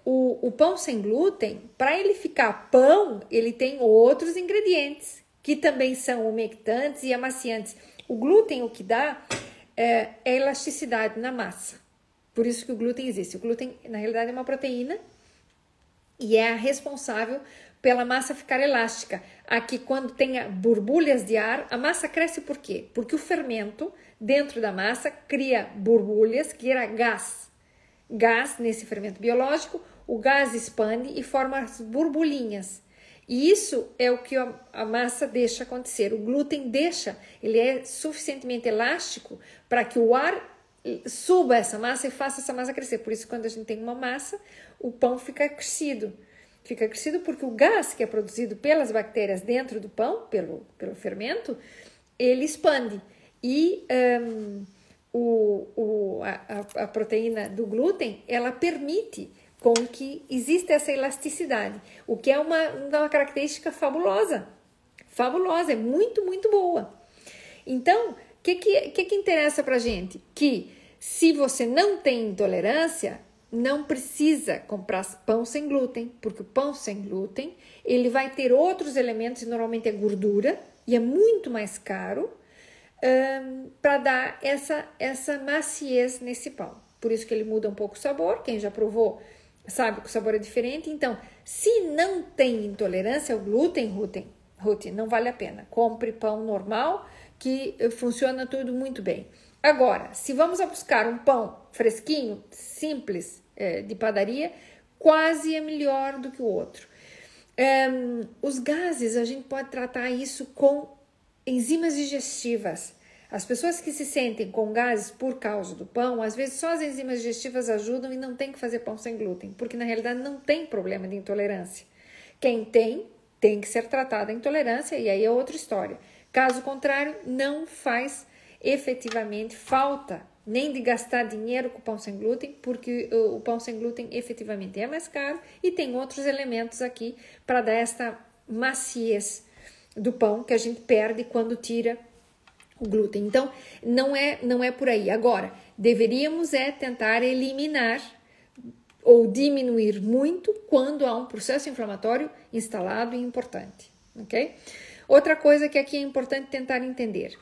o, o pão sem glúten, para ele ficar pão, ele tem outros ingredientes que também são umectantes e amaciantes. O glúten, o que dá é, é elasticidade na massa. Por isso que o glúten existe. O glúten, na realidade, é uma proteína e é a responsável pela massa ficar elástica. Aqui, quando tem borbulhas de ar, a massa cresce por quê? Porque o fermento dentro da massa cria borbulhas, cria gás. Gás nesse fermento biológico, o gás expande e forma as borbulhinhas. E isso é o que a massa deixa acontecer. O glúten deixa, ele é suficientemente elástico para que o ar suba essa massa e faça essa massa crescer. Por isso, quando a gente tem uma massa, o pão fica crescido. Fica crescido porque o gás que é produzido pelas bactérias dentro do pão, pelo, pelo fermento, ele expande. E um, o, o, a, a proteína do glúten, ela permite com que existe essa elasticidade, o que é uma, uma característica fabulosa. Fabulosa, é muito, muito boa. Então, o que, que, que, que interessa para gente? Que se você não tem intolerância, não precisa comprar pão sem glúten, porque o pão sem glúten ele vai ter outros elementos, normalmente é gordura, e é muito mais caro um, para dar essa, essa maciez nesse pão. Por isso que ele muda um pouco o sabor. Quem já provou sabe que o sabor é diferente. Então, se não tem intolerância ao glúten, Ruth, Ruth, não vale a pena. Compre pão normal que funciona tudo muito bem. Agora, se vamos a buscar um pão fresquinho, simples, é, de padaria, quase é melhor do que o outro. É, os gases, a gente pode tratar isso com enzimas digestivas. As pessoas que se sentem com gases por causa do pão, às vezes só as enzimas digestivas ajudam e não tem que fazer pão sem glúten, porque na realidade não tem problema de intolerância. Quem tem, tem que ser tratada a intolerância e aí é outra história. Caso contrário, não faz efetivamente falta nem de gastar dinheiro com pão sem glúten, porque o pão sem glúten efetivamente é mais caro e tem outros elementos aqui para dar esta maciez do pão que a gente perde quando tira o glúten. Então, não é, não é por aí. Agora, deveríamos é tentar eliminar ou diminuir muito quando há um processo inflamatório instalado e importante, ok? Outra coisa que aqui é importante tentar entender.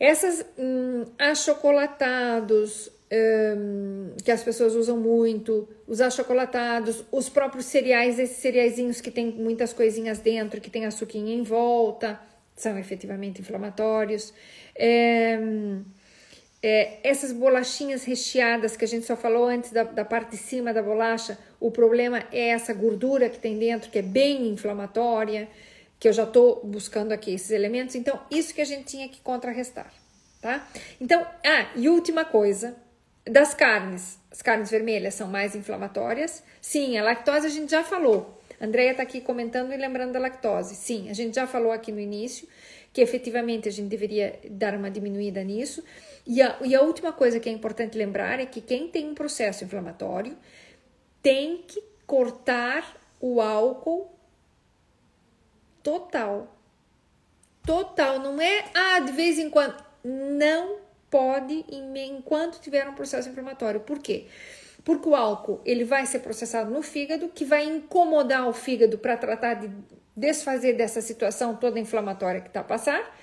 Essas hum, achocolatados hum, que as pessoas usam muito, os achocolatados, os próprios cereais, esses cereaizinhos que tem muitas coisinhas dentro, que tem açuquinha em volta, são efetivamente inflamatórios. É, é, essas bolachinhas recheadas que a gente só falou antes da, da parte de cima da bolacha, o problema é essa gordura que tem dentro, que é bem inflamatória que eu já estou buscando aqui esses elementos. Então, isso que a gente tinha que contrarrestar, tá? Então, ah, e última coisa, das carnes. As carnes vermelhas são mais inflamatórias. Sim, a lactose a gente já falou. A Andrea está aqui comentando e lembrando da lactose. Sim, a gente já falou aqui no início que efetivamente a gente deveria dar uma diminuída nisso. E a, e a última coisa que é importante lembrar é que quem tem um processo inflamatório tem que cortar o álcool total. Total, não é ah, de vez em quando. Não pode enquanto tiver um processo inflamatório. Por quê? Porque o álcool ele vai ser processado no fígado, que vai incomodar o fígado para tratar de desfazer dessa situação toda inflamatória que está a passar.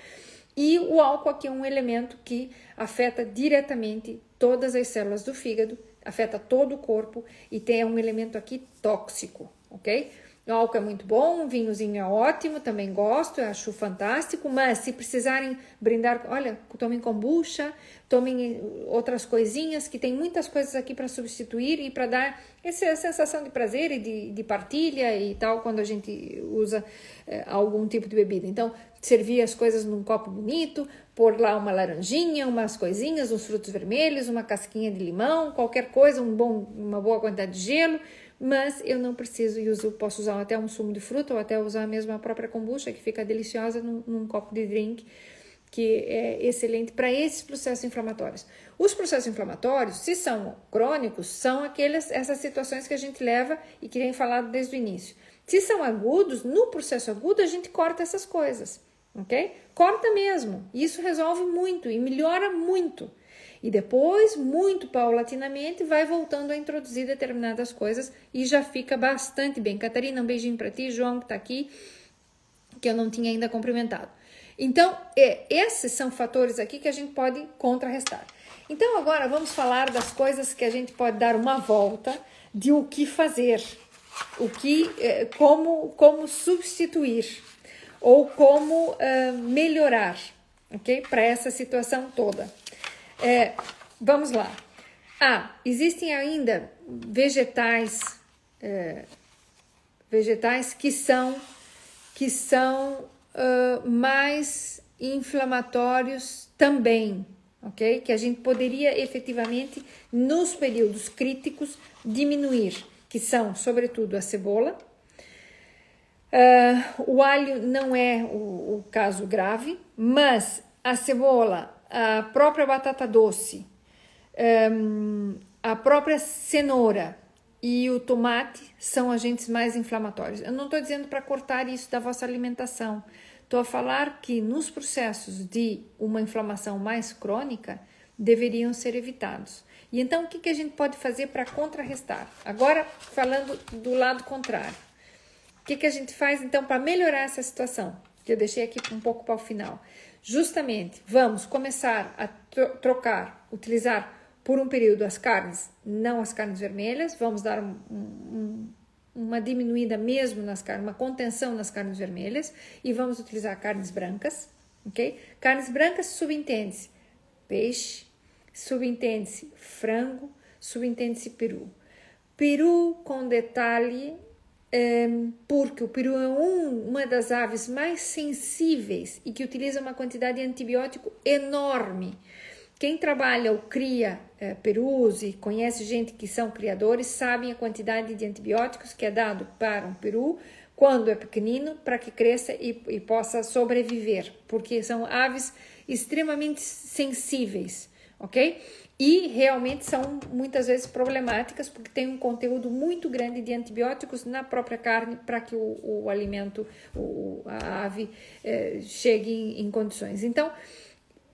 E o álcool aqui é um elemento que afeta diretamente todas as células do fígado, afeta todo o corpo e tem é um elemento aqui tóxico, ok? O álcool é muito bom, um vinhozinho é ótimo, também gosto, acho fantástico, mas se precisarem brindar, olha, tomem kombucha, tomem outras coisinhas, que tem muitas coisas aqui para substituir e para dar essa sensação de prazer e de, de, partilha e tal, quando a gente usa é, algum tipo de bebida. Então, servir as coisas num copo bonito, pôr lá uma laranjinha, umas coisinhas, uns frutos vermelhos, uma casquinha de limão, qualquer coisa, um bom, uma boa quantidade de gelo mas eu não preciso e uso, posso usar até um sumo de fruta ou até usar mesmo a própria kombucha, que fica deliciosa num, num copo de drink, que é excelente para esses processos inflamatórios. Os processos inflamatórios, se são crônicos, são aquelas essas situações que a gente leva e que tem falado desde o início. Se são agudos, no processo agudo a gente corta essas coisas, ok? Corta mesmo. Isso resolve muito e melhora muito. E depois, muito paulatinamente, vai voltando a introduzir determinadas coisas e já fica bastante bem. Catarina, um beijinho para ti, João que está aqui, que eu não tinha ainda cumprimentado. Então, é, esses são fatores aqui que a gente pode contrarrestar. Então, agora vamos falar das coisas que a gente pode dar uma volta de o que fazer, o que, é, como, como substituir ou como melhorar, ok? Para essa situação toda. É, vamos lá. Ah, existem ainda vegetais, é, vegetais que são que são uh, mais inflamatórios também, ok? Que a gente poderia efetivamente nos períodos críticos diminuir, que são sobretudo a cebola. Uh, o alho não é o, o caso grave, mas a cebola a própria batata doce, um, a própria cenoura e o tomate são agentes mais inflamatórios. Eu não estou dizendo para cortar isso da vossa alimentação. Estou a falar que nos processos de uma inflamação mais crônica deveriam ser evitados. E então, o que, que a gente pode fazer para contrarrestar? Agora, falando do lado contrário. O que, que a gente faz então para melhorar essa situação? Que eu deixei aqui um pouco para o final. Justamente, vamos começar a trocar, utilizar por um período as carnes, não as carnes vermelhas, vamos dar um, um, uma diminuída mesmo nas carnes, uma contenção nas carnes vermelhas e vamos utilizar carnes brancas, ok? Carnes brancas subentende-se peixe, subentende-se frango, subentende-se peru. Peru com detalhe porque o peru é um, uma das aves mais sensíveis e que utiliza uma quantidade de antibiótico enorme. Quem trabalha ou cria é, perus e conhece gente que são criadores sabem a quantidade de antibióticos que é dado para um peru quando é pequenino para que cresça e, e possa sobreviver, porque são aves extremamente sensíveis, ok? E realmente são muitas vezes problemáticas porque tem um conteúdo muito grande de antibióticos na própria carne para que o, o alimento, o, a ave eh, chegue em, em condições. Então,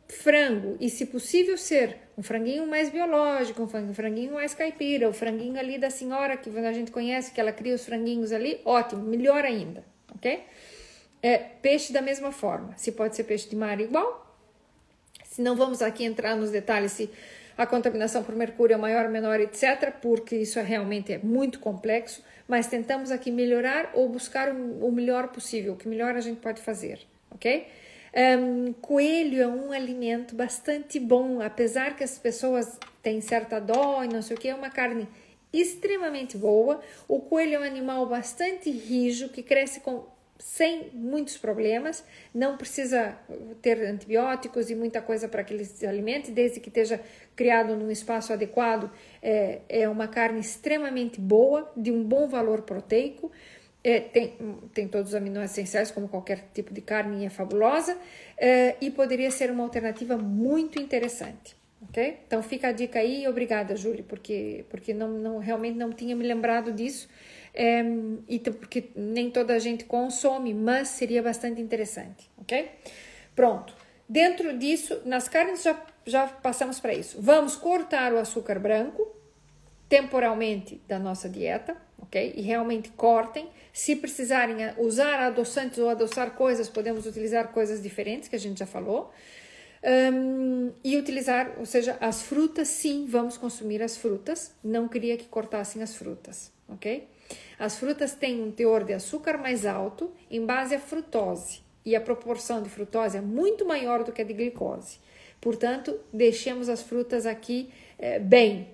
frango, e se possível ser um franguinho mais biológico, um franguinho mais caipira, o franguinho ali da senhora que a gente conhece, que ela cria os franguinhos ali, ótimo, melhor ainda, ok? É, peixe da mesma forma. Se pode ser peixe de mar igual. Se não vamos aqui entrar nos detalhes se a contaminação por mercúrio é maior, menor, etc., porque isso é realmente é muito complexo, mas tentamos aqui melhorar ou buscar o melhor possível, o que melhor a gente pode fazer, ok? Um, coelho é um alimento bastante bom, apesar que as pessoas têm certa dó e não sei o que, é uma carne extremamente boa. O coelho é um animal bastante rijo que cresce com sem muitos problemas, não precisa ter antibióticos e muita coisa para que ele se alimente, desde que esteja criado num espaço adequado. É, é uma carne extremamente boa, de um bom valor proteico. É, tem, tem todos os aminoácidos essenciais, como qualquer tipo de carne, é fabulosa, é, e poderia ser uma alternativa muito interessante. Ok? Então fica a dica aí obrigada, Júlia, porque, porque não, não, realmente não tinha me lembrado disso e porque nem toda a gente consome, mas seria bastante interessante, ok? Pronto. Dentro disso, nas carnes já, já passamos para isso. Vamos cortar o açúcar branco temporalmente da nossa dieta, ok? E realmente cortem. Se precisarem usar adoçantes ou adoçar coisas, podemos utilizar coisas diferentes que a gente já falou. Um, e utilizar, ou seja, as frutas, sim, vamos consumir as frutas. Não queria que cortassem as frutas, ok? As frutas têm um teor de açúcar mais alto em base à frutose e a proporção de frutose é muito maior do que a de glicose. Portanto, deixemos as frutas aqui é, bem,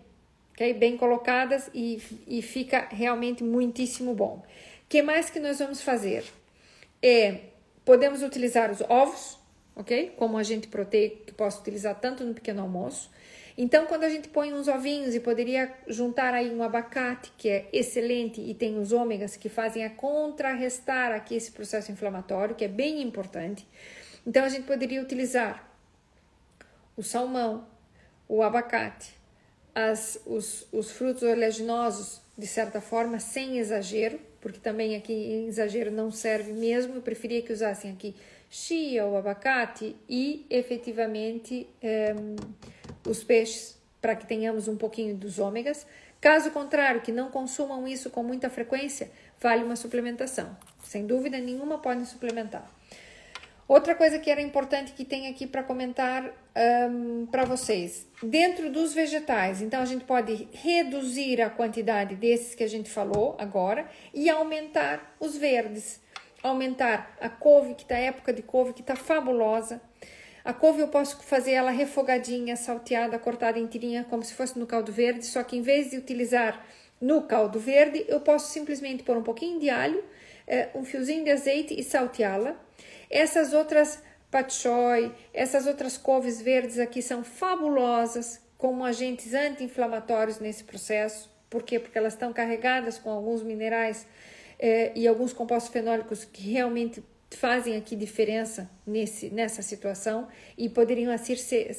okay? bem colocadas e, e fica realmente muitíssimo bom. O que mais que nós vamos fazer? É, podemos utilizar os ovos, ok? Como agente proteico que posso utilizar tanto no pequeno almoço. Então, quando a gente põe uns ovinhos e poderia juntar aí um abacate, que é excelente, e tem os ômegas que fazem a contrarrestar aqui esse processo inflamatório, que é bem importante. Então, a gente poderia utilizar o salmão, o abacate, as, os, os frutos oleaginosos, de certa forma, sem exagero, porque também aqui exagero não serve mesmo. Eu preferia que usassem aqui chia ou abacate e efetivamente. Eh, os peixes para que tenhamos um pouquinho dos ômegas. Caso contrário, que não consumam isso com muita frequência, vale uma suplementação. Sem dúvida nenhuma, podem suplementar. Outra coisa que era importante que tem aqui para comentar um, para vocês: dentro dos vegetais, então a gente pode reduzir a quantidade desses que a gente falou agora e aumentar os verdes, aumentar a couve, que está época de couve, que está fabulosa a couve eu posso fazer ela refogadinha, salteada, cortada em tirinha, como se fosse no caldo verde, só que em vez de utilizar no caldo verde, eu posso simplesmente pôr um pouquinho de alho, eh, um fiozinho de azeite e salteá-la. Essas outras pat choy, essas outras couves verdes aqui são fabulosas como agentes anti-inflamatórios nesse processo. Por quê? Porque elas estão carregadas com alguns minerais eh, e alguns compostos fenólicos que realmente fazem aqui diferença nesse, nessa situação e poderiam assim ser,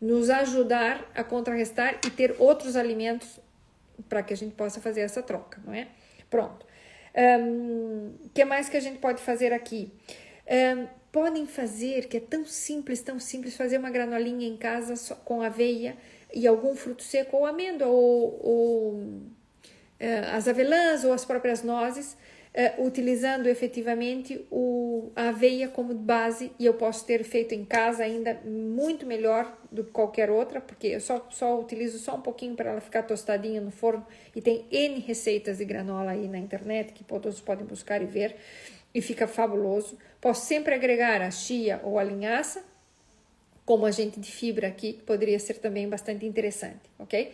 nos ajudar a contrarrestar e ter outros alimentos para que a gente possa fazer essa troca, não é? Pronto. O um, que mais que a gente pode fazer aqui? Um, podem fazer, que é tão simples, tão simples, fazer uma granolinha em casa só, com aveia e algum fruto seco ou amêndoa ou, ou uh, as avelãs ou as próprias nozes uh, utilizando efetivamente o, a aveia como base e eu posso ter feito em casa ainda muito melhor do que qualquer outra, porque eu só, só utilizo só um pouquinho para ela ficar tostadinha no forno e tem N receitas de granola aí na internet que todos podem buscar e ver e fica fabuloso. Posso sempre agregar a chia ou a linhaça como agente de fibra aqui, que poderia ser também bastante interessante, ok?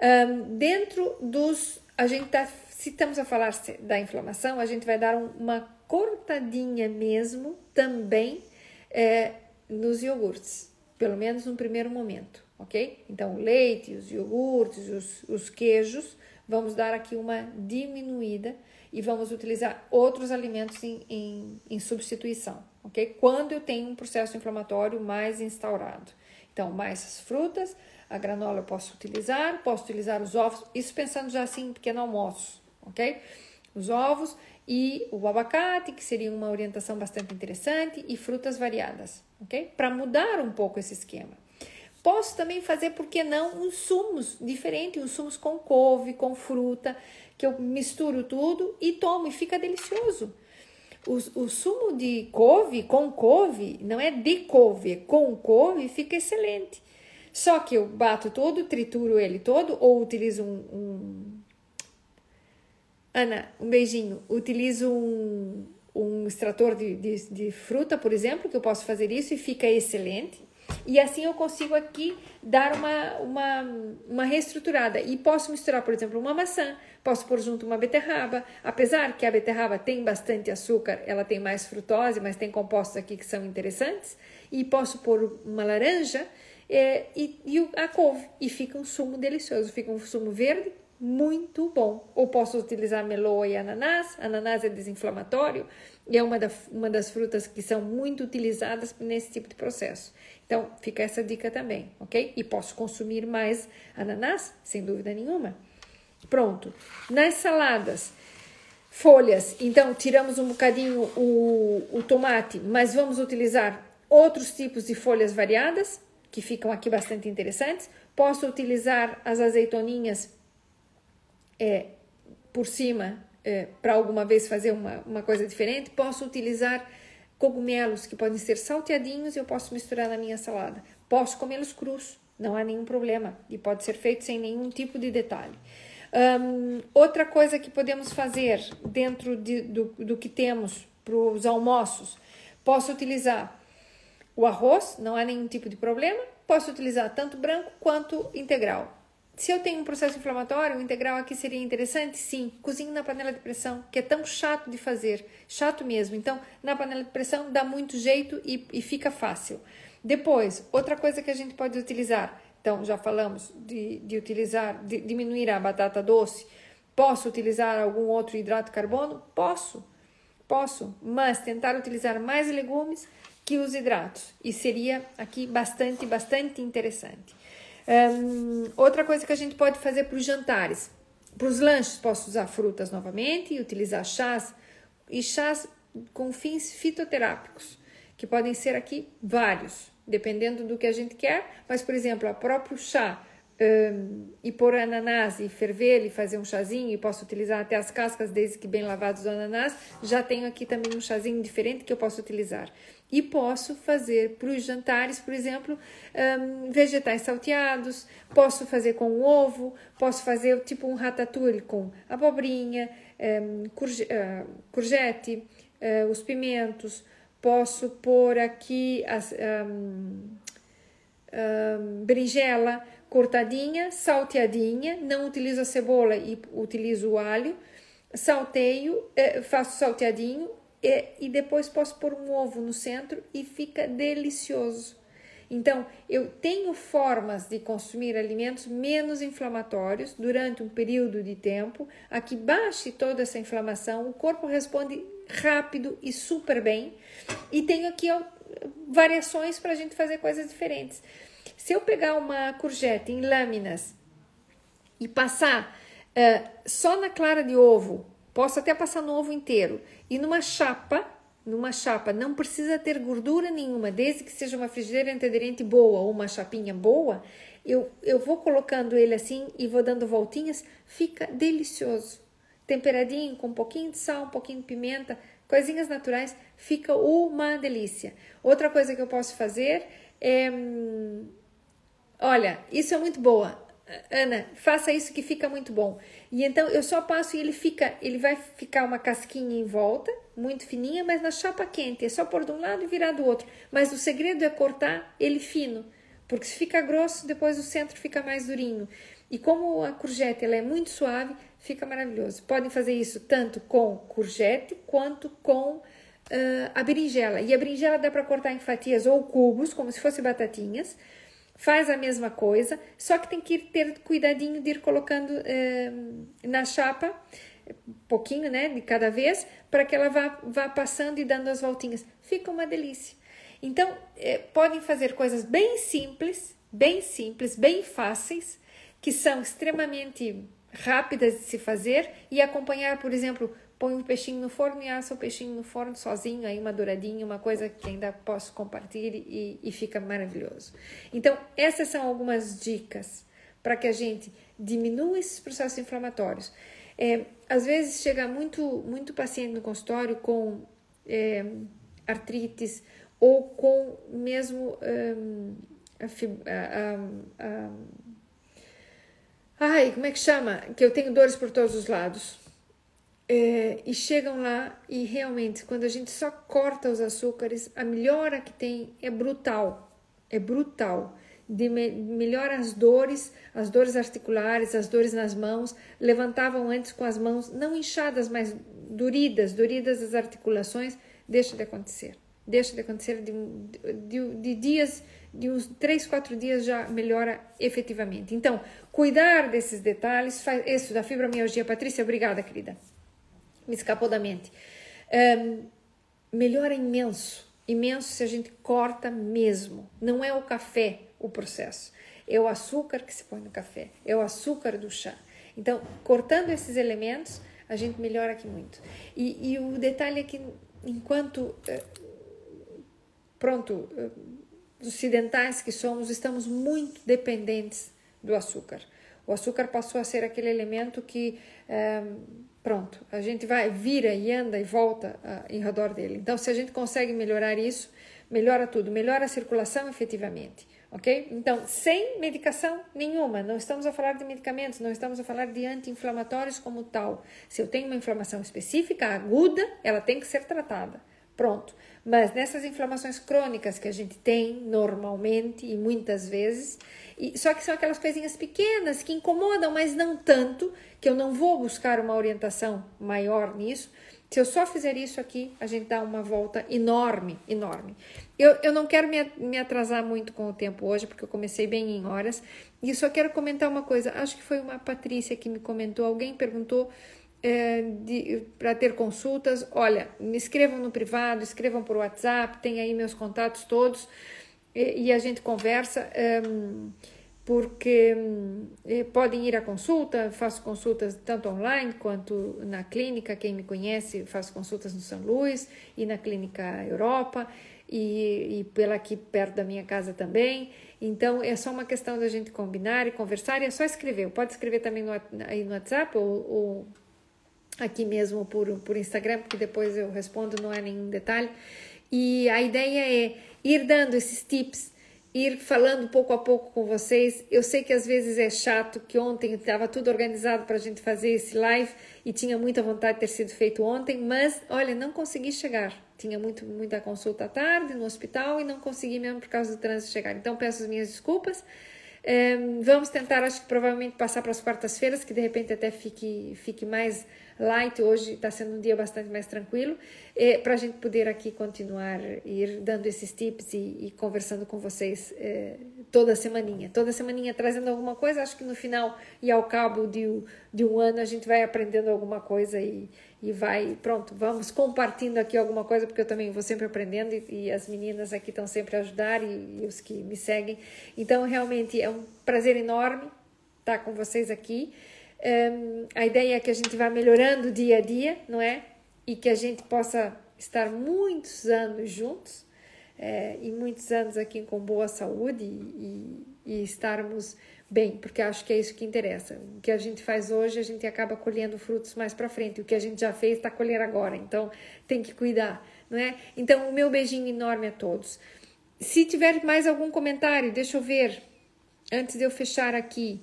Um, dentro dos. A gente está se estamos a falar da inflamação, a gente vai dar uma cortadinha mesmo também é, nos iogurtes, pelo menos no primeiro momento, ok? Então, o leite, os iogurtes, os, os queijos, vamos dar aqui uma diminuída e vamos utilizar outros alimentos em, em, em substituição, ok? Quando eu tenho um processo inflamatório mais instaurado. Então, mais as frutas, a granola eu posso utilizar, posso utilizar os ovos, isso pensando já assim em pequeno almoço, ok? Os ovos e o abacate, que seria uma orientação bastante interessante, e frutas variadas, ok? Para mudar um pouco esse esquema. Posso também fazer, por que não, uns sumos diferentes, uns sumos com couve, com fruta, que eu misturo tudo e tomo e fica delicioso. o, o sumo de couve, com couve, não é de couve, é com couve, fica excelente. Só que eu bato todo, trituro ele todo, ou utilizo um, um... Ana, um beijinho. Utilizo um, um extrator de, de, de fruta, por exemplo, que eu posso fazer isso e fica excelente. E assim eu consigo aqui dar uma, uma, uma reestruturada. E posso misturar, por exemplo, uma maçã, posso pôr junto uma beterraba. Apesar que a beterraba tem bastante açúcar, ela tem mais frutose, mas tem compostos aqui que são interessantes. E posso pôr uma laranja é, e, e a couve. E fica um sumo delicioso, fica um sumo verde muito bom. Ou posso utilizar meloa e ananás. Ananás é desinflamatório e é uma, da, uma das frutas que são muito utilizadas nesse tipo de processo. Então, fica essa dica também, ok? E posso consumir mais ananás, sem dúvida nenhuma. Pronto. Nas saladas, folhas, então tiramos um bocadinho o, o tomate, mas vamos utilizar outros tipos de folhas variadas, que ficam aqui bastante interessantes. Posso utilizar as azeitoninhas é, por cima é, para alguma vez fazer uma, uma coisa diferente. Posso utilizar cogumelos que podem ser salteadinhos e eu posso misturar na minha salada. Posso comê-los crus, não há nenhum problema e pode ser feito sem nenhum tipo de detalhe. Um, outra coisa que podemos fazer dentro de, do, do que temos para os almoços, posso utilizar o arroz, não há nenhum tipo de problema, posso utilizar tanto branco quanto integral. Se eu tenho um processo inflamatório, o integral aqui seria interessante? Sim. Cozinho na panela de pressão, que é tão chato de fazer. Chato mesmo. Então, na panela de pressão dá muito jeito e, e fica fácil. Depois, outra coisa que a gente pode utilizar. Então, já falamos de, de utilizar, de diminuir a batata doce. Posso utilizar algum outro hidrato de carbono? Posso. Posso. Mas tentar utilizar mais legumes que os hidratos. E seria aqui bastante, bastante interessante. Um, outra coisa que a gente pode fazer para os jantares. Para os lanches, posso usar frutas novamente utilizar chás e chás com fins fitoterápicos, que podem ser aqui vários, dependendo do que a gente quer. Mas, por exemplo, o próprio chá um, e pôr ananás e ferver e fazer um chazinho, e posso utilizar até as cascas, desde que bem lavados do ananás. Já tenho aqui também um chazinho diferente que eu posso utilizar. E posso fazer para os jantares, por exemplo, um, vegetais salteados, posso fazer com ovo, posso fazer tipo um ratatouille com abobrinha, um, courge, uh, courgette, uh, os pimentos, posso pôr aqui as, um, berinjela cortadinha, salteadinha, não utilizo a cebola e utilizo o alho, salteio, eh, faço salteadinho e, e depois posso pôr um ovo no centro e fica delicioso. Então, eu tenho formas de consumir alimentos menos inflamatórios durante um período de tempo, a que baixe toda essa inflamação, o corpo responde rápido e super bem, e tenho aqui variações para a gente fazer coisas diferentes. Se eu pegar uma courgette em lâminas e passar uh, só na clara de ovo, posso até passar no ovo inteiro, e numa chapa, numa chapa, não precisa ter gordura nenhuma, desde que seja uma frigideira antiaderente boa ou uma chapinha boa, eu, eu vou colocando ele assim e vou dando voltinhas, fica delicioso. Temperadinho, com um pouquinho de sal, um pouquinho de pimenta, coisinhas naturais, fica uma delícia. Outra coisa que eu posso fazer é hum, Olha, isso é muito boa. Ana, faça isso que fica muito bom. E então eu só passo e ele fica, ele vai ficar uma casquinha em volta, muito fininha, mas na chapa quente. É só pôr de um lado e virar do outro. Mas o segredo é cortar ele fino, porque se fica grosso, depois o centro fica mais durinho. E como a courgette ela é muito suave, fica maravilhoso. Podem fazer isso tanto com courgette quanto com uh, a berinjela. E a berinjela dá para cortar em fatias ou cubos, como se fossem batatinhas faz a mesma coisa, só que tem que ter cuidadinho de ir colocando eh, na chapa, pouquinho, né, de cada vez, para que ela vá, vá passando e dando as voltinhas. Fica uma delícia. Então, eh, podem fazer coisas bem simples, bem simples, bem fáceis, que são extremamente rápidas de se fazer e acompanhar, por exemplo, põe um peixinho no forno e assa o peixinho no forno sozinho, aí uma douradinha, uma coisa que ainda posso compartilhar e, e fica maravilhoso. Então, essas são algumas dicas para que a gente diminua esses processos inflamatórios. É, às vezes chega muito, muito paciente no consultório com é, artrites ou com mesmo um, a, a, a, ai, como é que chama? Que eu tenho dores por todos os lados. E chegam lá e realmente, quando a gente só corta os açúcares, a melhora que tem é brutal. É brutal. De me, melhora as dores, as dores articulares, as dores nas mãos. Levantavam antes com as mãos, não inchadas, mas duridas, duridas as articulações. Deixa de acontecer. Deixa de acontecer de, de, de dias, de uns 3, 4 dias já melhora efetivamente. Então, cuidar desses detalhes, faz isso da fibromialgia. Patrícia, obrigada, querida me escapou da mente. Um, melhora imenso, imenso se a gente corta mesmo. Não é o café o processo, é o açúcar que se põe no café, é o açúcar do chá. Então, cortando esses elementos, a gente melhora aqui muito. E, e o detalhe é que, enquanto, eh, pronto, eh, ocidentais que somos, estamos muito dependentes do açúcar. O açúcar passou a ser aquele elemento que pronto, a gente vai, vira e anda e volta uh, em redor dele. Então, se a gente consegue melhorar isso, melhora tudo, melhora a circulação efetivamente, ok? Então, sem medicação nenhuma, não estamos a falar de medicamentos, não estamos a falar de anti-inflamatórios como tal. Se eu tenho uma inflamação específica, aguda, ela tem que ser tratada. Pronto. Mas nessas inflamações crônicas que a gente tem normalmente e muitas vezes, e, só que são aquelas coisinhas pequenas que incomodam, mas não tanto, que eu não vou buscar uma orientação maior nisso. Se eu só fizer isso aqui, a gente dá uma volta enorme, enorme. Eu, eu não quero me, me atrasar muito com o tempo hoje, porque eu comecei bem em horas. E só quero comentar uma coisa. Acho que foi uma Patrícia que me comentou. Alguém perguntou é, para ter consultas. Olha, me escrevam no privado, escrevam por WhatsApp, tem aí meus contatos todos e, e a gente conversa. Um, porque eh, podem ir à consulta, faço consultas tanto online quanto na clínica, quem me conhece, faço consultas no São Luís e na clínica Europa e, e pela aqui perto da minha casa também. Então é só uma questão da gente combinar e conversar e é só escrever. Pode escrever também no, aí no WhatsApp ou, ou aqui mesmo por, por Instagram, porque depois eu respondo, não é nenhum detalhe. E a ideia é ir dando esses tips ir falando pouco a pouco com vocês. Eu sei que às vezes é chato, que ontem estava tudo organizado para a gente fazer esse live e tinha muita vontade de ter sido feito ontem, mas olha, não consegui chegar. Tinha muito, muita consulta à tarde no hospital e não consegui mesmo por causa do trânsito chegar. Então peço as minhas desculpas. Um, vamos tentar, acho que provavelmente passar para as quartas-feiras, que de repente até fique, fique mais light. Hoje está sendo um dia bastante mais tranquilo, para a gente poder aqui continuar ir dando esses tips e, e conversando com vocês é, toda semaninha. Toda semaninha trazendo alguma coisa. Acho que no final e ao cabo de, de um ano a gente vai aprendendo alguma coisa e, e vai, pronto, vamos compartilhando aqui alguma coisa, porque eu também vou sempre aprendendo e, e as meninas aqui estão sempre a ajudar e, e, os que me seguem. Então, realmente é um prazer enorme estar com vocês aqui. Um, a ideia é que a gente vá melhorando dia a dia, não é? E que a gente possa estar muitos anos juntos é, e muitos anos aqui com boa saúde e, e, e estarmos bem, porque acho que é isso que interessa. O que a gente faz hoje, a gente acaba colhendo frutos mais para frente. O que a gente já fez, está colhendo agora. Então, tem que cuidar, não é? Então, o meu beijinho enorme a todos. Se tiver mais algum comentário, deixa eu ver, antes de eu fechar aqui.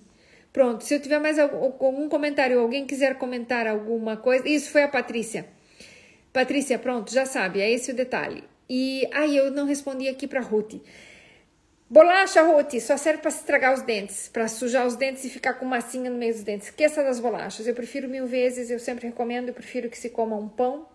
Pronto, se eu tiver mais algum comentário, alguém quiser comentar alguma coisa, isso foi a Patrícia. Patrícia, pronto, já sabe, é esse o detalhe. E aí eu não respondi aqui para Ruth. Bolacha, Ruth, só serve para estragar os dentes, para sujar os dentes e ficar com massinha no meio dos dentes. Esqueça das bolachas. Eu prefiro mil vezes, eu sempre recomendo, eu prefiro que se coma um pão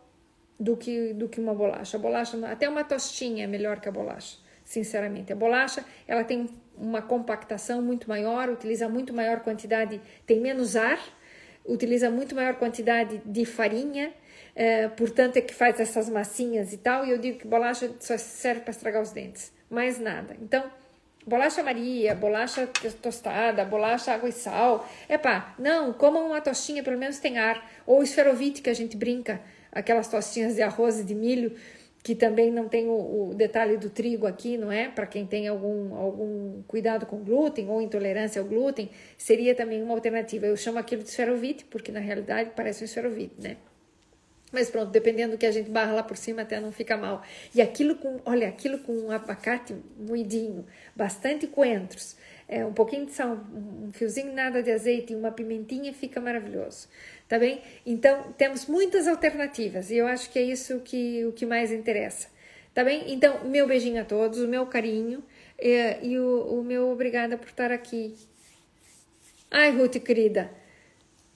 do que, do que uma bolacha. A bolacha, até uma tostinha é melhor que a bolacha, sinceramente. A bolacha, ela tem uma compactação muito maior, utiliza muito maior quantidade, tem menos ar, utiliza muito maior quantidade de farinha, é, portanto é que faz essas massinhas e tal. E eu digo que bolacha só serve para estragar os dentes, mais nada. Então, bolacha Maria, bolacha tostada, bolacha água e sal. Epá, não, comam uma tostinha, pelo menos tem ar. Ou esferovite, que a gente brinca, aquelas tostinhas de arroz e de milho, que também não tem o, o detalhe do trigo aqui, não é? Para quem tem algum, algum cuidado com glúten ou intolerância ao glúten, seria também uma alternativa. Eu chamo aquilo de esferovite, porque na realidade parece um esferovite, né? Mas pronto, dependendo do que a gente barra lá por cima, até não fica mal. E aquilo com, olha, aquilo com um abacate moidinho, bastante coentros, é, um pouquinho de sal, um fiozinho nada de azeite e uma pimentinha, fica maravilhoso. Tá bem? Então, temos muitas alternativas e eu acho que é isso que, o que mais interessa. Tá bem? Então, meu beijinho a todos, o meu carinho é, e o, o meu obrigada por estar aqui. Ai, Ruth, querida,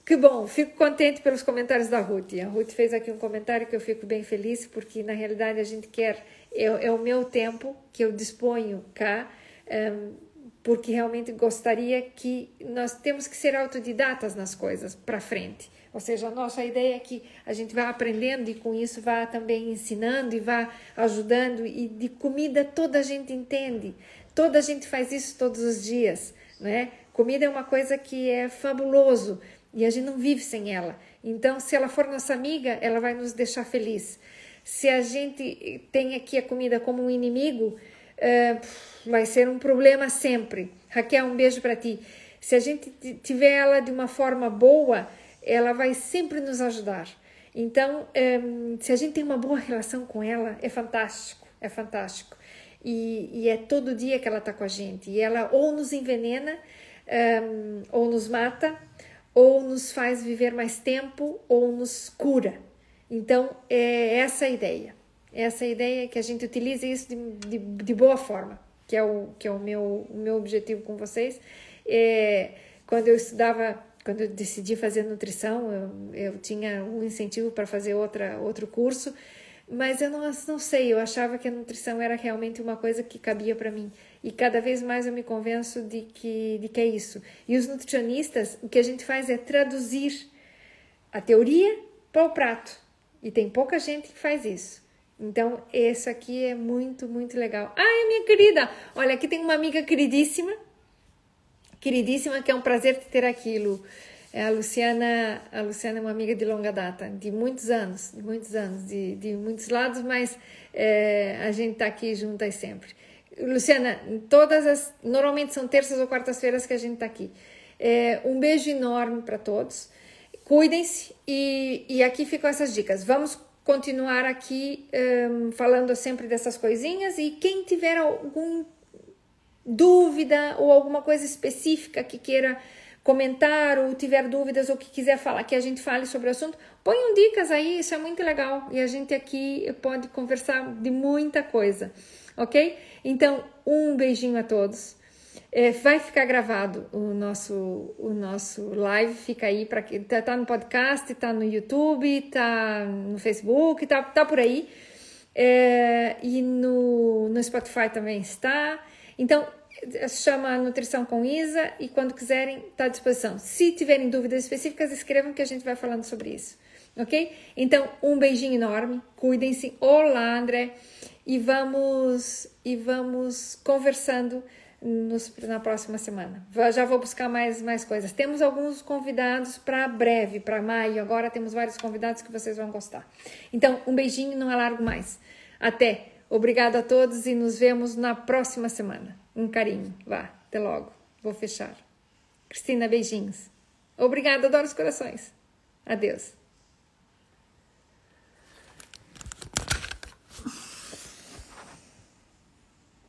que bom, fico contente pelos comentários da Ruth. A Ruth fez aqui um comentário que eu fico bem feliz, porque na realidade a gente quer, é, é o meu tempo que eu disponho cá, um, porque realmente gostaria que nós temos que ser autodidatas nas coisas para frente. Ou seja, a nossa ideia é que a gente vá aprendendo e com isso vá também ensinando e vá ajudando. E de comida toda a gente entende, toda a gente faz isso todos os dias, né? Comida é uma coisa que é fabuloso e a gente não vive sem ela. Então, se ela for nossa amiga, ela vai nos deixar feliz. Se a gente tem aqui a comida como um inimigo, uh, vai ser um problema sempre. Raquel, um beijo para ti. Se a gente tiver ela de uma forma boa, ela vai sempre nos ajudar. Então, um, se a gente tem uma boa relação com ela, é fantástico, é fantástico. E, e é todo dia que ela está com a gente. E ela ou nos envenena, um, ou nos mata, ou nos faz viver mais tempo, ou nos cura. Então, é essa a ideia. Essa a ideia que a gente utilize isso de, de, de, boa forma, que é o, que é o, meu, o meu objetivo com vocês. É, quando eu estudava, quando eu decidi fazer nutrição, eu, eu tinha um incentivo para fazer outra, outro curso, mas eu não, não sei, eu achava que a nutrição era realmente uma coisa que cabia para mim. E cada vez mais eu me convenço de que, de que é isso. E os nutricionistas, o que a gente faz é traduzir a teoria para o prato. E tem pouca gente que faz isso. Então, esse aqui é muito, muito legal. Ai, minha querida! Olha, aqui tem uma amiga queridíssima, queridíssima, que é um prazer te ter aqui, Lu. É a Luciana, a Luciana é uma amiga de longa data, de muitos anos, de muitos anos, de, de muitos lados, mas é, a gente está aqui juntas sempre. Luciana, todas as. Normalmente são terças ou quartas-feiras que a gente está aqui. É, um beijo enorme para todos. Cuidem-se e, e aqui ficam essas dicas. Vamos continuar aqui um, falando sempre dessas coisinhas e quem tiver algum dúvida ou alguma coisa específica que queira comentar ou tiver dúvidas ou que quiser falar que a gente fale sobre o assunto, ponham dicas aí, isso é muito legal e a gente aqui pode conversar de muita coisa ok? Então, um beijinho a todos. É, vai ficar gravado o nosso, o nosso live, fica aí para que tá, tá, no podcast, tá no YouTube, tá no Facebook, tá, tá por aí. É, e no, no Spotify também está. Então, se chama Nutrição com Isa e quando quiserem, está à disposição. Se tiverem dúvidas específicas, escrevam que a gente vai falando sobre isso. Ok? Então, um beijinho enorme, cuidem-se. Olá, André e vamos e vamos conversando nos, na próxima semana. Já vou buscar mais, mais coisas. Temos alguns convidados para breve, para maio. Agora temos vários convidados que vocês vão gostar. Então, um beijinho, não alargo mais. Até. Obrigado a todos e nos vemos na próxima semana. Um carinho. Vá, até logo. Vou fechar. Cristina, beijinhos. Obrigada, adoro os corações. Adeus.